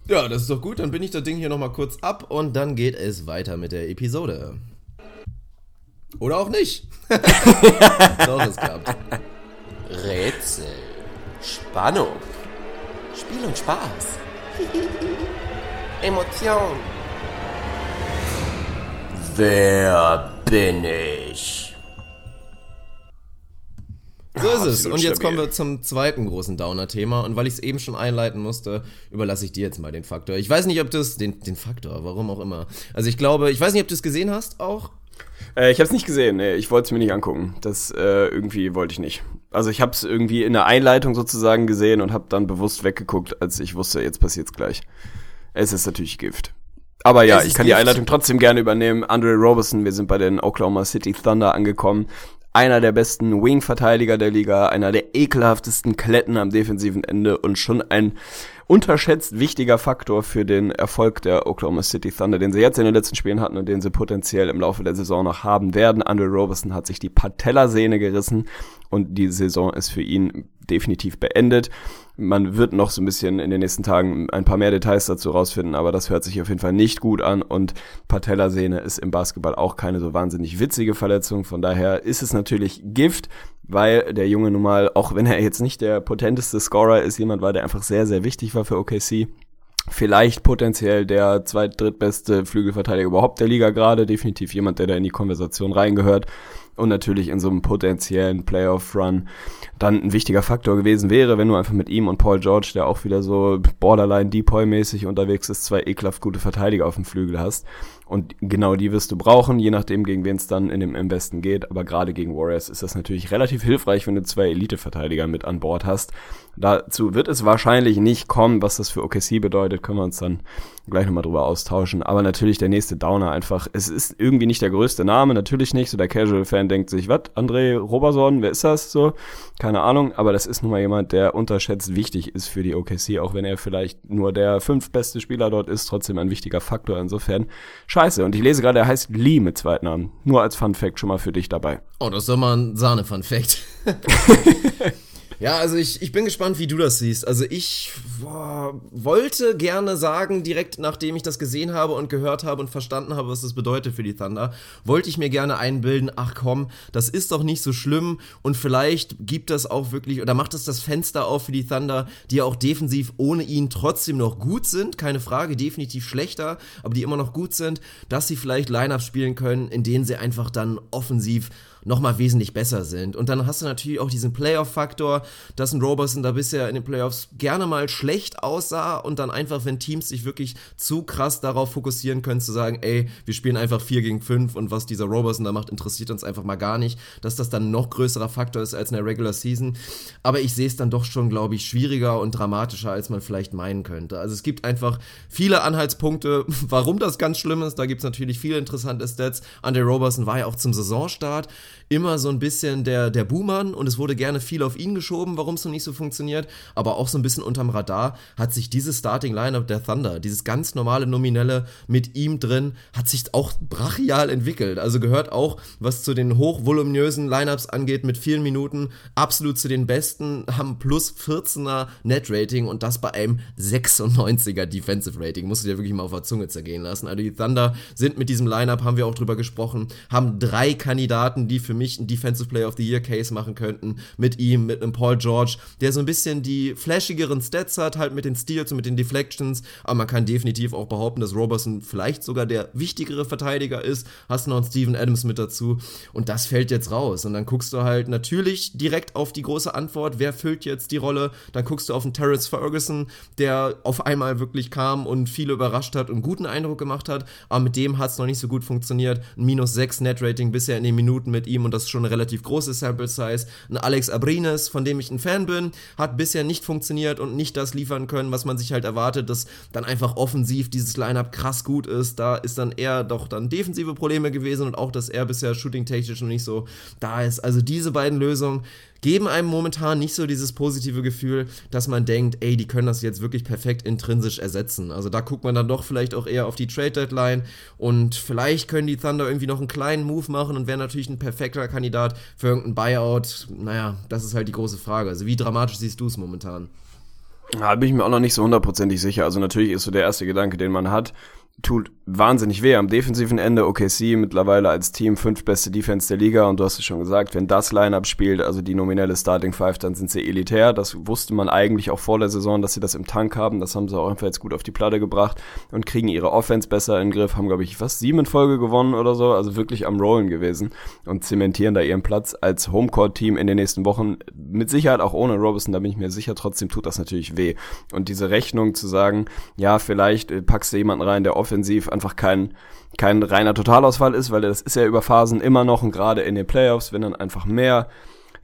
Ja, das ist doch gut. Dann bin ich das Ding hier nochmal kurz ab und dann geht es weiter mit der Episode. Oder auch nicht. *laughs* Doch, es klappt. Rätsel. Spannung. Spiel und Spaß. Emotion. Wer bin ich? So ist es. Absolut Und jetzt kommen wir zum zweiten großen Downer-Thema. Und weil ich es eben schon einleiten musste, überlasse ich dir jetzt mal den Faktor. Ich weiß nicht, ob du es, den, den Faktor, warum auch immer. Also ich glaube, ich weiß nicht, ob du es gesehen hast auch. Äh, ich habe es nicht gesehen, nee, ich wollte es mir nicht angucken. Das äh, irgendwie wollte ich nicht. Also ich habe es irgendwie in der Einleitung sozusagen gesehen und habe dann bewusst weggeguckt, als ich wusste, jetzt passiert's gleich. Es ist natürlich Gift. Aber ja, ich kann die Gift. Einleitung trotzdem gerne übernehmen. Andre Roberson, wir sind bei den Oklahoma City Thunder angekommen. Einer der besten Wing-Verteidiger der Liga, einer der ekelhaftesten Kletten am defensiven Ende und schon ein unterschätzt wichtiger Faktor für den Erfolg der Oklahoma City Thunder, den sie jetzt in den letzten Spielen hatten und den sie potenziell im Laufe der Saison noch haben werden. Andre Roberson hat sich die Patellasehne gerissen und die Saison ist für ihn definitiv beendet. Man wird noch so ein bisschen in den nächsten Tagen ein paar mehr Details dazu rausfinden, aber das hört sich auf jeden Fall nicht gut an und Patellasehne ist im Basketball auch keine so wahnsinnig witzige Verletzung. Von daher ist es natürlich Gift, weil der Junge nun mal, auch wenn er jetzt nicht der potenteste Scorer ist, jemand war, der einfach sehr, sehr wichtig war für OKC vielleicht potenziell der zweit-, drittbeste Flügelverteidiger überhaupt der Liga gerade. Definitiv jemand, der da in die Konversation reingehört. Und natürlich in so einem potenziellen Playoff-Run dann ein wichtiger Faktor gewesen wäre, wenn du einfach mit ihm und Paul George, der auch wieder so borderline Depoy-mäßig unterwegs ist, zwei ekelhaft gute Verteidiger auf dem Flügel hast. Und genau die wirst du brauchen, je nachdem, gegen wen es dann in dem am besten geht. Aber gerade gegen Warriors ist das natürlich relativ hilfreich, wenn du zwei Elite-Verteidiger mit an Bord hast. Dazu wird es wahrscheinlich nicht kommen, was das für OKC bedeutet, können wir uns dann gleich nochmal drüber austauschen. Aber natürlich der nächste Downer einfach. Es ist irgendwie nicht der größte Name, natürlich nicht. So der Casual-Fan denkt sich, was, André Roberson, wer ist das? So, keine Ahnung. Aber das ist nun mal jemand, der unterschätzt wichtig ist für die OKC, auch wenn er vielleicht nur der fünftbeste Spieler dort ist, trotzdem ein wichtiger Faktor. Insofern scheiße. Und ich lese gerade, er heißt Lee mit Zweitnamen. Nur als Fun Fact schon mal für dich dabei. Oh, das ist doch mal ein Sahne-Fun-Fact. *laughs* *laughs* ja, also ich, ich bin gespannt, wie du das siehst. Also ich boah, wollte gerne sagen, direkt nachdem ich das gesehen habe und gehört habe und verstanden habe, was das bedeutet für die Thunder, wollte ich mir gerne einbilden, ach komm, das ist doch nicht so schlimm und vielleicht gibt das auch wirklich, oder macht das das Fenster auf für die Thunder, die ja auch defensiv ohne ihn trotzdem noch gut sind, keine Frage, definitiv schlechter, aber die immer noch gut sind, dass sie vielleicht Lineups spielen können, in denen sie einfach dann offensiv nochmal wesentlich besser sind. Und dann hast du natürlich auch diesen Playoff-Faktor, dass ein Roberson da bisher in den Playoffs gerne mal schlecht aussah und dann einfach, wenn Teams sich wirklich zu krass darauf fokussieren können, zu sagen, ey, wir spielen einfach 4 gegen 5 und was dieser Roberson da macht, interessiert uns einfach mal gar nicht, dass das dann noch größerer Faktor ist als in der Regular Season. Aber ich sehe es dann doch schon, glaube ich, schwieriger und dramatischer, als man vielleicht meinen könnte. Also es gibt einfach viele Anhaltspunkte, *laughs* warum das ganz schlimm ist. Da gibt es natürlich viele interessante Stats. Andre Roberson war ja auch zum Saisonstart immer so ein bisschen der, der Buhmann und es wurde gerne viel auf ihn geschoben, warum es noch nicht so funktioniert, aber auch so ein bisschen unterm Radar hat sich dieses Starting Lineup der Thunder, dieses ganz normale Nominelle mit ihm drin, hat sich auch brachial entwickelt. Also gehört auch, was zu den hochvoluminösen Lineups angeht, mit vielen Minuten absolut zu den besten, haben plus 14er Net Rating und das bei einem 96er Defensive Rating. Musst du dir wirklich mal auf der Zunge zergehen lassen. Also die Thunder sind mit diesem Lineup, haben wir auch drüber gesprochen, haben drei Kandidaten, die für mich einen Defensive Player of the Year Case machen könnten. Mit ihm, mit einem Paul George, der so ein bisschen die flashigeren Stats hat, halt mit den Steals und mit den Deflections. Aber man kann definitiv auch behaupten, dass Robertson vielleicht sogar der wichtigere Verteidiger ist. Hast noch einen Steven Adams mit dazu. Und das fällt jetzt raus. Und dann guckst du halt natürlich direkt auf die große Antwort, wer füllt jetzt die Rolle. Dann guckst du auf einen Terrence Ferguson, der auf einmal wirklich kam und viele überrascht hat und guten Eindruck gemacht hat. Aber mit dem hat es noch nicht so gut funktioniert. Ein minus 6 Net Rating bisher in den Minuten mit ihm und das ist schon eine relativ große Sample Size. Ein Alex Abrines, von dem ich ein Fan bin, hat bisher nicht funktioniert und nicht das liefern können, was man sich halt erwartet, dass dann einfach offensiv dieses Lineup krass gut ist. Da ist dann eher doch dann defensive Probleme gewesen und auch, dass er bisher shooting-technisch noch nicht so da ist. Also diese beiden Lösungen geben einem momentan nicht so dieses positive Gefühl, dass man denkt, ey, die können das jetzt wirklich perfekt intrinsisch ersetzen. Also da guckt man dann doch vielleicht auch eher auf die Trade Deadline und vielleicht können die Thunder irgendwie noch einen kleinen Move machen und wäre natürlich ein perfekter Kandidat für irgendeinen Buyout. Naja, das ist halt die große Frage. Also wie dramatisch siehst du es momentan? Da bin ich mir auch noch nicht so hundertprozentig sicher. Also natürlich ist so der erste Gedanke, den man hat, tut wahnsinnig weh am defensiven Ende. OKC mittlerweile als Team fünf beste Defense der Liga und du hast es schon gesagt, wenn das Lineup spielt, also die nominelle Starting Five, dann sind sie elitär. Das wusste man eigentlich auch vor der Saison, dass sie das im Tank haben. Das haben sie auch einfach jetzt gut auf die Platte gebracht und kriegen ihre Offense besser in den Griff. Haben glaube ich fast sieben in Folge gewonnen oder so, also wirklich am Rollen gewesen und zementieren da ihren Platz als Homecourt Team in den nächsten Wochen. Mit Sicherheit auch ohne Robertson, da bin ich mir sicher. Trotzdem tut das natürlich weh und diese Rechnung zu sagen, ja vielleicht äh, packst du jemanden rein, der offensiv einfach kein, kein reiner Totalausfall ist, weil das ist ja über Phasen immer noch und gerade in den Playoffs, wenn dann einfach mehr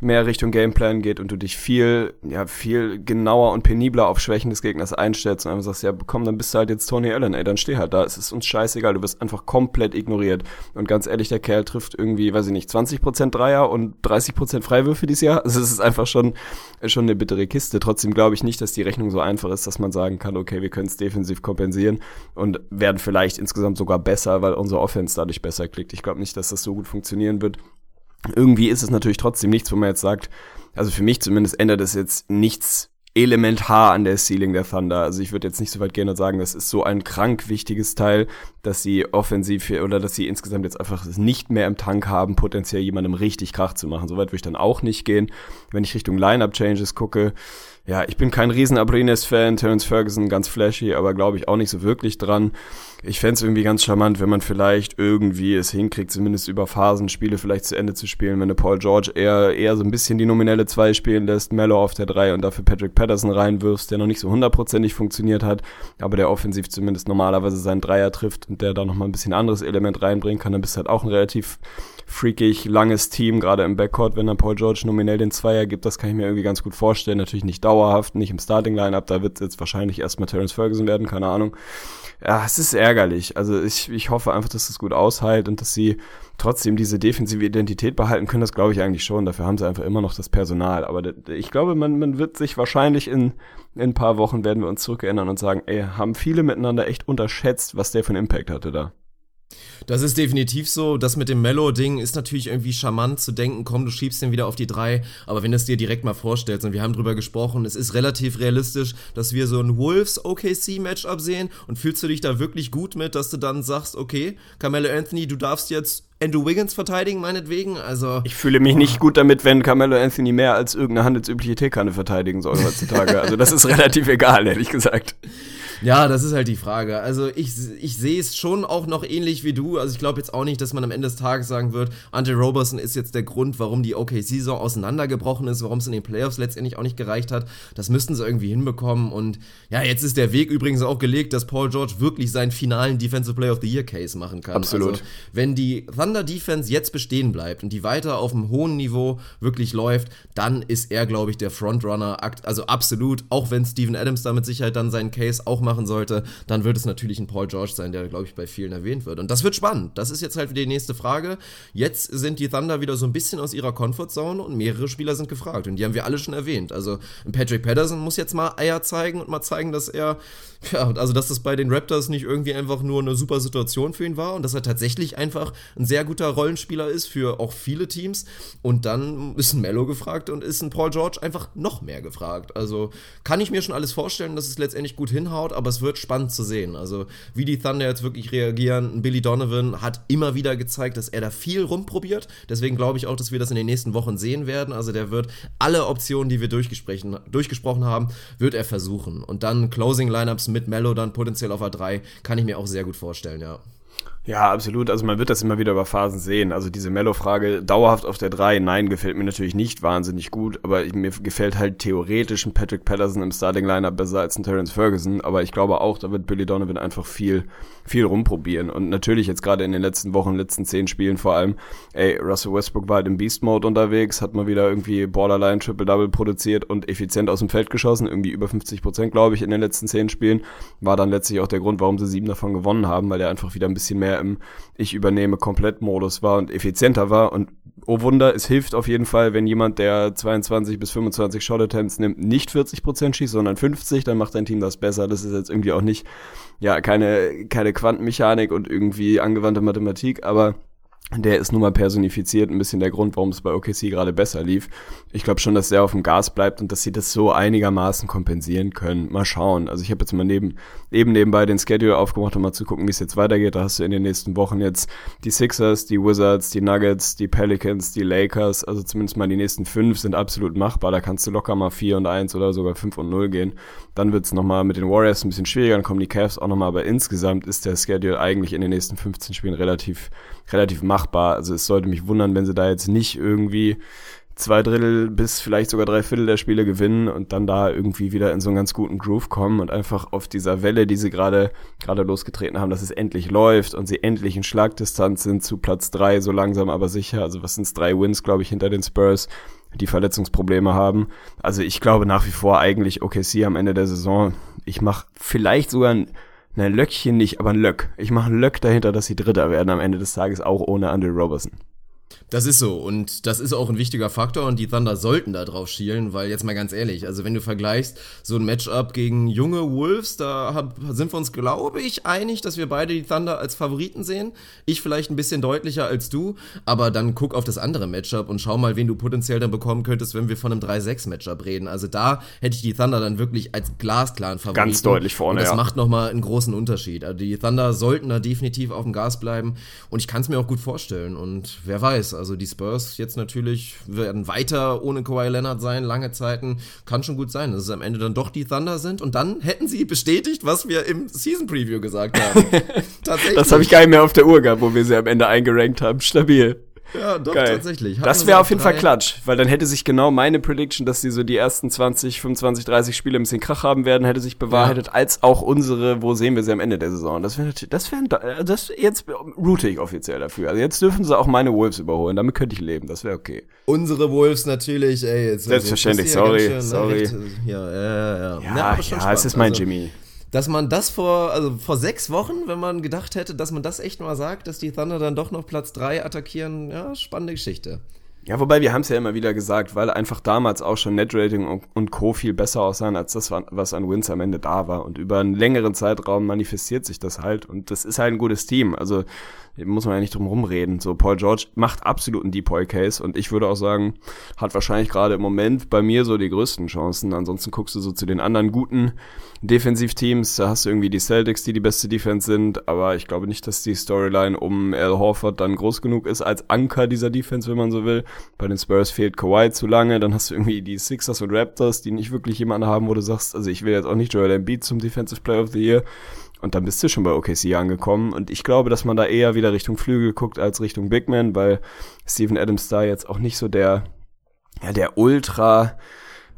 mehr Richtung Gameplan geht und du dich viel, ja, viel genauer und penibler auf Schwächen des Gegners einstellst und einfach sagst, ja, komm, dann bist du halt jetzt Tony Allen, ey, dann steh halt da, es ist uns scheißegal, du wirst einfach komplett ignoriert. Und ganz ehrlich, der Kerl trifft irgendwie, weiß ich nicht, 20% Dreier und 30% Freiwürfe dieses Jahr. Also es ist einfach schon, schon eine bittere Kiste. Trotzdem glaube ich nicht, dass die Rechnung so einfach ist, dass man sagen kann, okay, wir können es defensiv kompensieren und werden vielleicht insgesamt sogar besser, weil unsere Offense dadurch besser klickt. Ich glaube nicht, dass das so gut funktionieren wird irgendwie ist es natürlich trotzdem nichts, wo man jetzt sagt, also für mich zumindest ändert es jetzt nichts elementar an der Ceiling der Thunder. Also ich würde jetzt nicht so weit gehen und sagen, das ist so ein krank wichtiges Teil, dass sie offensiv oder dass sie insgesamt jetzt einfach nicht mehr im Tank haben, potenziell jemandem richtig Krach zu machen. Soweit würde ich dann auch nicht gehen. Wenn ich Richtung Lineup-Changes gucke, ja, ich bin kein riesen Abrines-Fan, Terence Ferguson ganz flashy, aber glaube ich auch nicht so wirklich dran. Ich fände irgendwie ganz charmant, wenn man vielleicht irgendwie es hinkriegt, zumindest über Phasen Spiele vielleicht zu Ende zu spielen, wenn du Paul George eher, eher so ein bisschen die nominelle 2 spielen lässt, Mello auf der 3 und dafür Patrick Patterson reinwirfst, der noch nicht so hundertprozentig funktioniert hat, aber der offensiv zumindest normalerweise seinen Dreier trifft und der da nochmal ein bisschen anderes Element reinbringen kann, dann bist du halt auch ein relativ freakig langes Team, gerade im Backcourt, wenn dann Paul George nominell den Zweier gibt, das kann ich mir irgendwie ganz gut vorstellen. Natürlich nicht dauerhaft, nicht im Starting-Line-Up, da wird jetzt wahrscheinlich erstmal Terence Ferguson werden, keine Ahnung. Ja, es ist ärgerlich. Also ich, ich hoffe einfach, dass es gut aushält und dass sie trotzdem diese defensive Identität behalten können. Das glaube ich eigentlich schon. Dafür haben sie einfach immer noch das Personal. Aber ich glaube, man, man wird sich wahrscheinlich in, in ein paar Wochen werden wir uns zurückerinnern und sagen, ey, haben viele miteinander echt unterschätzt, was der für einen Impact hatte da. Das ist definitiv so. Das mit dem Mellow-Ding ist natürlich irgendwie charmant zu denken, komm, du schiebst den wieder auf die drei. Aber wenn du es dir direkt mal vorstellst, und wir haben drüber gesprochen, es ist relativ realistisch, dass wir so ein Wolves-OKC-Matchup sehen. Und fühlst du dich da wirklich gut mit, dass du dann sagst, okay, Carmelo Anthony, du darfst jetzt Andrew Wiggins verteidigen, meinetwegen. Also ich fühle mich nicht gut damit, wenn Carmelo Anthony mehr als irgendeine handelsübliche Teekanne verteidigen soll heutzutage. also das ist *laughs* relativ egal, ehrlich gesagt. Ja, das ist halt die Frage. Also ich, ich sehe es schon auch noch ähnlich wie du. Also ich glaube jetzt auch nicht, dass man am Ende des Tages sagen wird, Andre Roberson ist jetzt der Grund, warum die OKC-Saison auseinandergebrochen ist, warum es in den Playoffs letztendlich auch nicht gereicht hat. Das müssten sie irgendwie hinbekommen. Und ja, jetzt ist der Weg übrigens auch gelegt, dass Paul George wirklich seinen finalen Defensive Player of the Year Case machen kann. Absolut. Also, wenn die Thunder Defense jetzt bestehen bleibt und die weiter auf einem hohen Niveau wirklich läuft, dann ist er, glaube ich, der Frontrunner. Also absolut, auch wenn Steven Adams da mit Sicherheit dann seinen Case auch machen sollte, dann wird es natürlich ein Paul George sein, der, glaube ich, bei vielen erwähnt wird. Und das wird spannend. Das ist jetzt halt die nächste Frage. Jetzt sind die Thunder wieder so ein bisschen aus ihrer Comfortzone und mehrere Spieler sind gefragt. Und die haben wir alle schon erwähnt. Also Patrick Patterson muss jetzt mal Eier zeigen und mal zeigen, dass er ja, also dass das bei den Raptors nicht irgendwie einfach nur eine super Situation für ihn war und dass er tatsächlich einfach ein sehr guter Rollenspieler ist für auch viele Teams. Und dann ist ein Mello gefragt und ist ein Paul George einfach noch mehr gefragt. Also kann ich mir schon alles vorstellen, dass es letztendlich gut hinhaut, aber es wird spannend zu sehen. Also wie die Thunder jetzt wirklich reagieren. Billy Donovan hat immer wieder gezeigt, dass er da viel rumprobiert. Deswegen glaube ich auch, dass wir das in den nächsten Wochen sehen werden. Also der wird alle Optionen, die wir durchgesprochen haben, wird er versuchen. Und dann Closing Lineups mit Mello dann potenziell auf A3, kann ich mir auch sehr gut vorstellen, ja. Ja, absolut. Also man wird das immer wieder über Phasen sehen. Also diese Mello-Frage dauerhaft auf der 3, nein, gefällt mir natürlich nicht wahnsinnig gut, aber mir gefällt halt theoretisch ein Patrick Patterson im Starting-Liner besser als ein Terence Ferguson, aber ich glaube auch, da wird Billy Donovan einfach viel, viel rumprobieren. Und natürlich jetzt gerade in den letzten Wochen, letzten zehn Spielen vor allem, ey, Russell Westbrook war halt im Beast-Mode unterwegs, hat mal wieder irgendwie Borderline Triple-Double produziert und effizient aus dem Feld geschossen, irgendwie über 50 Prozent, glaube ich, in den letzten zehn Spielen. War dann letztlich auch der Grund, warum sie sieben davon gewonnen haben, weil er einfach wieder ein bisschen mehr im Ich übernehme komplett Modus war und effizienter war und oh Wunder, es hilft auf jeden Fall, wenn jemand, der 22 bis 25 Shot Attempts nimmt, nicht 40 Prozent schießt, sondern 50, dann macht dein Team das besser. Das ist jetzt irgendwie auch nicht, ja, keine, keine Quantenmechanik und irgendwie angewandte Mathematik, aber der ist nun mal personifiziert, ein bisschen der Grund, warum es bei OKC gerade besser lief. Ich glaube schon, dass der auf dem Gas bleibt und dass sie das so einigermaßen kompensieren können. Mal schauen. Also ich habe jetzt mal neben, eben nebenbei den Schedule aufgemacht, um mal zu gucken, wie es jetzt weitergeht. Da hast du in den nächsten Wochen jetzt die Sixers, die Wizards, die Nuggets, die Pelicans, die Lakers. Also zumindest mal die nächsten fünf sind absolut machbar. Da kannst du locker mal vier und eins oder sogar fünf und null gehen. Dann wird's es nochmal mit den Warriors ein bisschen schwieriger, dann kommen die Cavs auch nochmal, aber insgesamt ist der Schedule eigentlich in den nächsten 15 Spielen relativ, relativ machbar. Also es sollte mich wundern, wenn sie da jetzt nicht irgendwie zwei Drittel bis vielleicht sogar drei Viertel der Spiele gewinnen und dann da irgendwie wieder in so einen ganz guten Groove kommen und einfach auf dieser Welle, die sie gerade gerade losgetreten haben, dass es endlich läuft und sie endlich in Schlagdistanz sind zu Platz drei, so langsam aber sicher. Also was sind's drei Wins, glaube ich, hinter den Spurs die Verletzungsprobleme haben. Also ich glaube nach wie vor eigentlich OKC am Ende der Saison. Ich mache vielleicht sogar ein, ein Löckchen nicht, aber ein Löck. Ich mache ein Löck dahinter, dass sie Dritter werden am Ende des Tages, auch ohne Andre Robertson. Das ist so und das ist auch ein wichtiger Faktor und die Thunder sollten da drauf schielen, weil jetzt mal ganz ehrlich, also wenn du vergleichst so ein Matchup gegen junge Wolves, da hab, sind wir uns glaube ich einig, dass wir beide die Thunder als Favoriten sehen. Ich vielleicht ein bisschen deutlicher als du, aber dann guck auf das andere Matchup und schau mal, wen du potenziell dann bekommen könntest, wenn wir von einem 3-6 Matchup reden. Also da hätte ich die Thunder dann wirklich als glasklaren Favoriten. Ganz deutlich vorne, und das ja. macht nochmal einen großen Unterschied. Also die Thunder sollten da definitiv auf dem Gas bleiben und ich kann es mir auch gut vorstellen und wer weiß, also die Spurs jetzt natürlich werden weiter ohne Kawhi Leonard sein, lange Zeiten. Kann schon gut sein, dass es am Ende dann doch die Thunder sind. Und dann hätten sie bestätigt, was wir im Season Preview gesagt haben. *laughs* Tatsächlich. Das habe ich gar nicht mehr auf der Uhr gehabt, wo wir sie am Ende eingerankt haben. Stabil. Ja, doch, Geil. tatsächlich. Hatten das wäre auf jeden drei. Fall klatsch, weil dann hätte sich genau meine Prediction, dass sie so die ersten 20, 25, 30 Spiele ein bisschen Krach haben werden, hätte sich bewahrheitet, ja. als auch unsere, wo sehen wir sie am Ende der Saison. Das wäre das wäre das jetzt route ich offiziell dafür. Also jetzt dürfen sie auch meine Wolves überholen, damit könnte ich leben, das wäre okay. Unsere Wolves natürlich, ey, jetzt Selbstverständlich, sorry, schön, sorry. Recht, ja, ja, ja, ja. Ja, ja, ja es ist mein also, Jimmy dass man das vor, also vor sechs Wochen, wenn man gedacht hätte, dass man das echt mal sagt, dass die Thunder dann doch noch Platz drei attackieren, ja, spannende Geschichte. Ja, wobei wir haben es ja immer wieder gesagt, weil einfach damals auch schon Netrating und Co. viel besser aussahen, als das, was an Wins am Ende da war. Und über einen längeren Zeitraum manifestiert sich das halt. Und das ist halt ein gutes Team. Also muss man ja nicht drum rumreden. So, Paul George macht absolut einen Depoy-Case und ich würde auch sagen, hat wahrscheinlich gerade im Moment bei mir so die größten Chancen. Ansonsten guckst du so zu den anderen guten Defensivteams, da hast du irgendwie die Celtics, die die beste Defense sind, aber ich glaube nicht, dass die Storyline um Al Horford dann groß genug ist als Anker dieser Defense, wenn man so will. Bei den Spurs fehlt Kawhi zu lange, dann hast du irgendwie die Sixers und Raptors, die nicht wirklich jemanden haben, wo du sagst, also ich will jetzt auch nicht Joel Embiid zum Defensive Player of the Year. Und dann bist du schon bei OKC angekommen. Und ich glaube, dass man da eher wieder Richtung Flügel guckt als Richtung Big Man, weil Steven Adams da jetzt auch nicht so der, ja, der Ultra,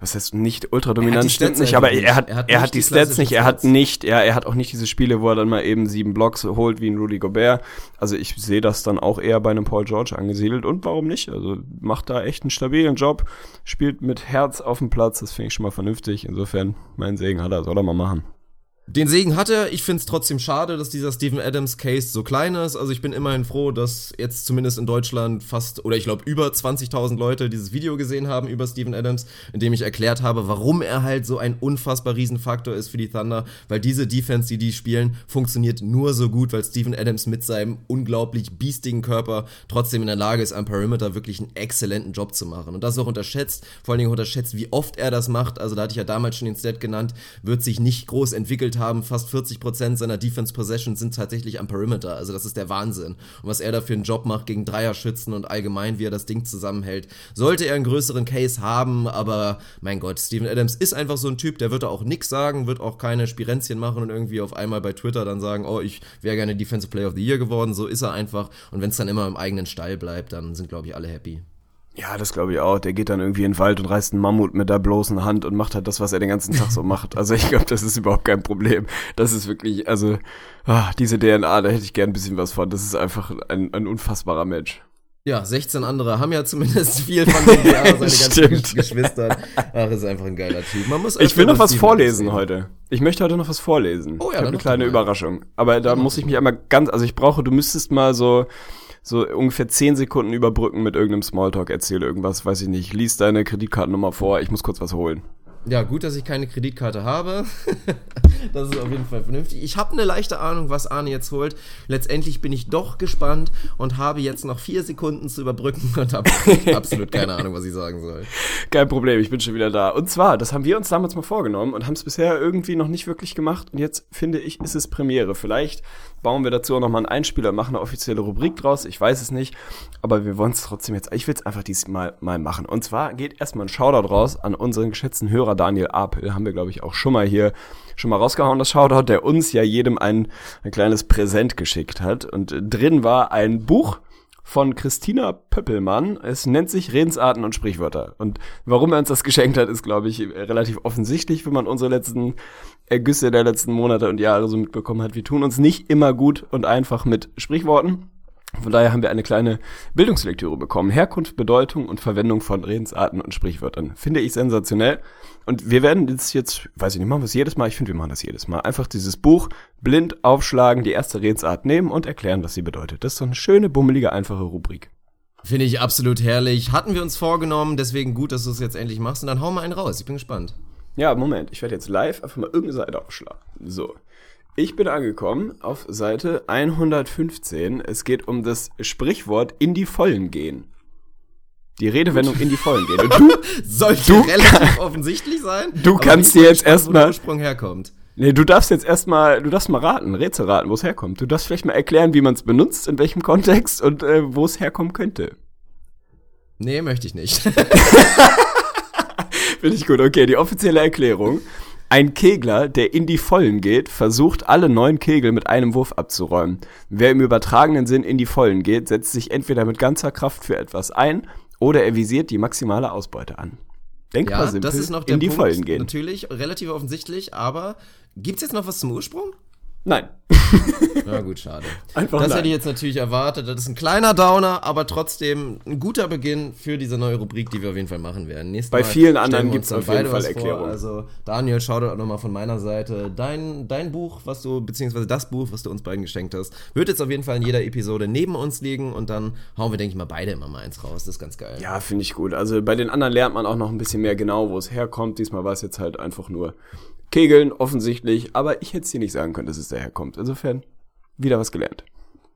was heißt nicht ultra dominant stimmt nicht, aber er hat, er hat, er hat die, die Stats nicht, er hat nicht, ja, er hat auch nicht diese Spiele, wo er dann mal eben sieben Blocks holt wie ein Rudy Gobert. Also ich sehe das dann auch eher bei einem Paul George angesiedelt und warum nicht? Also macht da echt einen stabilen Job, spielt mit Herz auf dem Platz, das finde ich schon mal vernünftig. Insofern, mein Segen hat er, soll er mal machen. Den Segen hat er. Ich finde es trotzdem schade, dass dieser Steven Adams Case so klein ist. Also ich bin immerhin froh, dass jetzt zumindest in Deutschland fast oder ich glaube über 20.000 Leute dieses Video gesehen haben über Steven Adams, in dem ich erklärt habe, warum er halt so ein unfassbar Riesenfaktor ist für die Thunder, weil diese Defense, die die spielen, funktioniert nur so gut, weil Steven Adams mit seinem unglaublich biestigen Körper trotzdem in der Lage ist, am Perimeter wirklich einen exzellenten Job zu machen. Und das auch unterschätzt, vor allen Dingen unterschätzt, wie oft er das macht. Also da hatte ich ja damals schon den Stat genannt, wird sich nicht groß entwickelt haben, fast 40% seiner Defense Possessions sind tatsächlich am Perimeter. Also das ist der Wahnsinn. Und was er da für einen Job macht gegen Dreierschützen und allgemein, wie er das Ding zusammenhält, sollte er einen größeren Case haben, aber mein Gott, Steven Adams ist einfach so ein Typ, der wird da auch nichts sagen, wird auch keine Spirenzchen machen und irgendwie auf einmal bei Twitter dann sagen, oh, ich wäre gerne Defensive Player of the Year geworden. So ist er einfach. Und wenn es dann immer im eigenen Stall bleibt, dann sind, glaube ich, alle happy. Ja, das glaube ich auch. Der geht dann irgendwie in den Wald und reißt einen Mammut mit der bloßen Hand und macht halt das, was er den ganzen Tag so macht. Also ich glaube, das ist überhaupt kein Problem. Das ist wirklich, also ah, diese DNA, da hätte ich gern ein bisschen was von. Das ist einfach ein, ein unfassbarer Match. Ja, 16 andere haben ja zumindest viel von dem DNA, seine *laughs* ganzen Geschwister. Ach, ist einfach ein geiler Typ. Man muss ich will noch was vorlesen heute. Ich möchte heute noch was vorlesen. Oh ja, ich habe eine kleine Überraschung. Aber da muss ich mich einmal ganz, also ich brauche, du müsstest mal so so ungefähr zehn Sekunden überbrücken mit irgendeinem Smalltalk, erzähle irgendwas, weiß ich nicht, lies deine Kreditkartennummer vor, ich muss kurz was holen. Ja, gut, dass ich keine Kreditkarte habe. *laughs* das ist auf jeden Fall vernünftig. Ich habe eine leichte Ahnung, was Arne jetzt holt. Letztendlich bin ich doch gespannt und habe jetzt noch vier Sekunden zu überbrücken und habe *laughs* absolut keine Ahnung, was ich sagen soll. Kein Problem, ich bin schon wieder da. Und zwar, das haben wir uns damals mal vorgenommen und haben es bisher irgendwie noch nicht wirklich gemacht. Und jetzt finde ich, ist es Premiere. Vielleicht bauen wir dazu auch nochmal einen Einspieler, machen eine offizielle Rubrik draus. Ich weiß es nicht. Aber wir wollen es trotzdem jetzt, ich will es einfach diesmal mal machen. Und zwar geht erstmal ein Shoutout raus an unseren geschätzten Hörer Daniel Apel. Haben wir, glaube ich, auch schon mal hier schon mal rausgehauen, das Shoutout, der uns ja jedem ein, ein kleines Präsent geschickt hat. Und drin war ein Buch von Christina Pöppelmann. Es nennt sich Redensarten und Sprichwörter. Und warum er uns das geschenkt hat, ist, glaube ich, relativ offensichtlich, wenn man unsere letzten Ergüsse der letzten Monate und Jahre so mitbekommen hat. Wir tun uns nicht immer gut und einfach mit Sprichworten. Von daher haben wir eine kleine Bildungslektüre bekommen. Herkunft, Bedeutung und Verwendung von Redensarten und Sprichwörtern. Finde ich sensationell. Und wir werden das jetzt, weiß ich nicht, machen wir es jedes Mal? Ich finde, wir machen das jedes Mal. Einfach dieses Buch blind aufschlagen, die erste Redensart nehmen und erklären, was sie bedeutet. Das ist so eine schöne, bummelige, einfache Rubrik. Finde ich absolut herrlich. Hatten wir uns vorgenommen, deswegen gut, dass du es jetzt endlich machst. Und dann hau mal einen raus. Ich bin gespannt. Ja, Moment. Ich werde jetzt live einfach mal irgendeine Seite aufschlagen. So. Ich bin angekommen auf Seite 115. Es geht um das Sprichwort in die Vollen gehen. Die Redewendung in die Vollen gehen. Und *laughs* du, Sollte Du- relativ offensichtlich sein. Du kannst dir jetzt erstmal- Ursprung herkommt. nee, du darfst jetzt erstmal, du darfst mal raten, Rätsel raten, wo es herkommt. Du darfst vielleicht mal erklären, wie man es benutzt, in welchem Kontext und äh, wo es herkommen könnte. Nee, möchte ich nicht. *laughs* *laughs* Finde ich gut. Okay, die offizielle Erklärung. Ein Kegler, der in die Vollen geht, versucht alle neun Kegel mit einem Wurf abzuräumen. Wer im übertragenen Sinn in die Vollen geht, setzt sich entweder mit ganzer Kraft für etwas ein oder er visiert die maximale Ausbeute an. Denkbar ja, simpel, das ist noch der in die Punkt. Vollen gehen. Natürlich, relativ offensichtlich, aber gibt's jetzt noch was zum Ursprung? Nein. Na gut, schade. Einfach das nein. hätte ich jetzt natürlich erwartet. Das ist ein kleiner Downer, aber trotzdem ein guter Beginn für diese neue Rubrik, die wir auf jeden Fall machen werden. Nächstes Bei Mal vielen anderen uns dann auf jeden Fall Erklärungen. Vor. Also Daniel, schau doch nochmal von meiner Seite. Dein, dein Buch, was du, beziehungsweise das Buch, was du uns beiden geschenkt hast, wird jetzt auf jeden Fall in jeder Episode neben uns liegen und dann hauen wir, denke ich mal, beide immer mal eins raus. Das ist ganz geil. Ja, finde ich gut. Also bei den anderen lernt man auch noch ein bisschen mehr genau, wo es herkommt. Diesmal war es jetzt halt einfach nur Kegeln, offensichtlich. Aber ich hätte es dir nicht sagen können, dass es daherkommt. Insofern wieder was gelernt.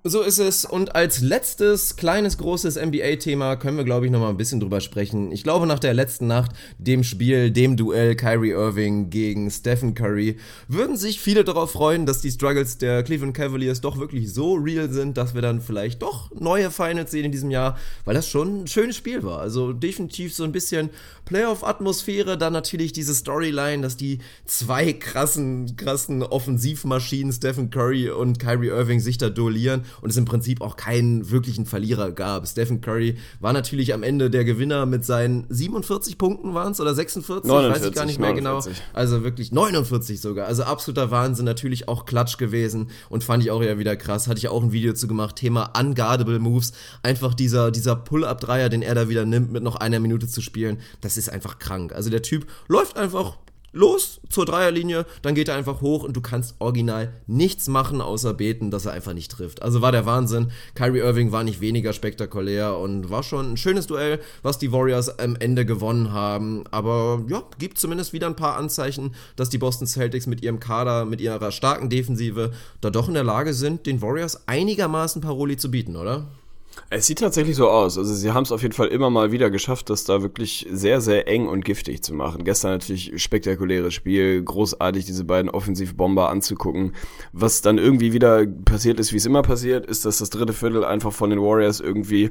So ist es. Und als letztes kleines, großes NBA-Thema können wir, glaube ich, noch mal ein bisschen drüber sprechen. Ich glaube, nach der letzten Nacht, dem Spiel, dem Duell Kyrie Irving gegen Stephen Curry, würden sich viele darauf freuen, dass die Struggles der Cleveland Cavaliers doch wirklich so real sind, dass wir dann vielleicht doch neue Finals sehen in diesem Jahr, weil das schon ein schönes Spiel war. Also definitiv so ein bisschen Playoff-Atmosphäre, dann natürlich diese Storyline, dass die zwei krassen, krassen Offensivmaschinen, Stephen Curry und Kyrie Irving, sich da duellieren und es im Prinzip auch keinen wirklichen Verlierer gab. Stephen Curry war natürlich am Ende der Gewinner mit seinen 47 Punkten waren es oder 46, weiß 49, ich gar nicht mehr 49. genau. Also wirklich 49 sogar. Also absoluter Wahnsinn, natürlich auch Klatsch gewesen und fand ich auch ja wieder krass. Hatte ich auch ein Video zu gemacht, Thema Unguardable Moves. Einfach dieser, dieser Pull-Up-Dreier, den er da wieder nimmt, mit noch einer Minute zu spielen, das ist einfach krank. Also der Typ läuft einfach los zur Dreierlinie, dann geht er einfach hoch und du kannst original nichts machen, außer beten, dass er einfach nicht trifft. Also war der Wahnsinn. Kyrie Irving war nicht weniger spektakulär und war schon ein schönes Duell, was die Warriors am Ende gewonnen haben. Aber ja, gibt zumindest wieder ein paar Anzeichen, dass die Boston Celtics mit ihrem Kader, mit ihrer starken Defensive da doch in der Lage sind, den Warriors einigermaßen Paroli zu bieten, oder? Es sieht tatsächlich so aus. Also sie haben es auf jeden Fall immer mal wieder geschafft, das da wirklich sehr, sehr eng und giftig zu machen. Gestern natürlich spektakuläres Spiel, großartig diese beiden Offensivbomber anzugucken. Was dann irgendwie wieder passiert ist, wie es immer passiert, ist, dass das dritte Viertel einfach von den Warriors irgendwie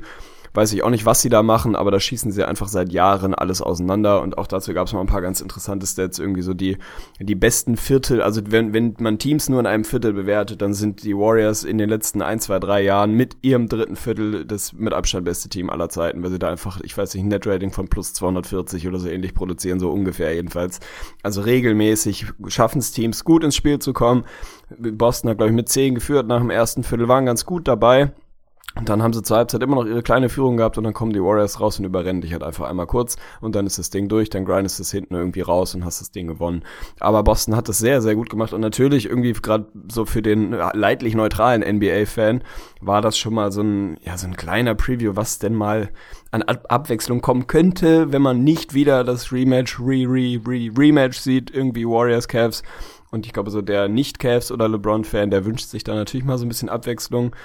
weiß ich auch nicht, was sie da machen, aber da schießen sie einfach seit Jahren alles auseinander und auch dazu gab es mal ein paar ganz interessante Stats, irgendwie so die, die besten Viertel, also wenn, wenn man Teams nur in einem Viertel bewertet, dann sind die Warriors in den letzten ein, zwei, drei Jahren mit ihrem dritten Viertel das mit Abstand beste Team aller Zeiten, weil sie da einfach, ich weiß nicht, ein Netrating von plus 240 oder so ähnlich produzieren, so ungefähr jedenfalls. Also regelmäßig schaffen es Teams gut ins Spiel zu kommen. Boston hat, glaube ich, mit 10 geführt nach dem ersten Viertel, waren ganz gut dabei. Und dann haben sie zur Halbzeit immer noch ihre kleine Führung gehabt und dann kommen die Warriors raus und überrennen dich halt einfach einmal kurz und dann ist das Ding durch, dann grindest du es hinten irgendwie raus und hast das Ding gewonnen. Aber Boston hat das sehr, sehr gut gemacht und natürlich irgendwie gerade so für den leidlich neutralen NBA-Fan war das schon mal so ein, ja, so ein kleiner Preview, was denn mal an Ab Abwechslung kommen könnte, wenn man nicht wieder das Rematch, Re, Re, Re, Rematch sieht, irgendwie Warriors, Cavs. Und ich glaube, so der Nicht-Cavs oder LeBron-Fan, der wünscht sich da natürlich mal so ein bisschen Abwechslung.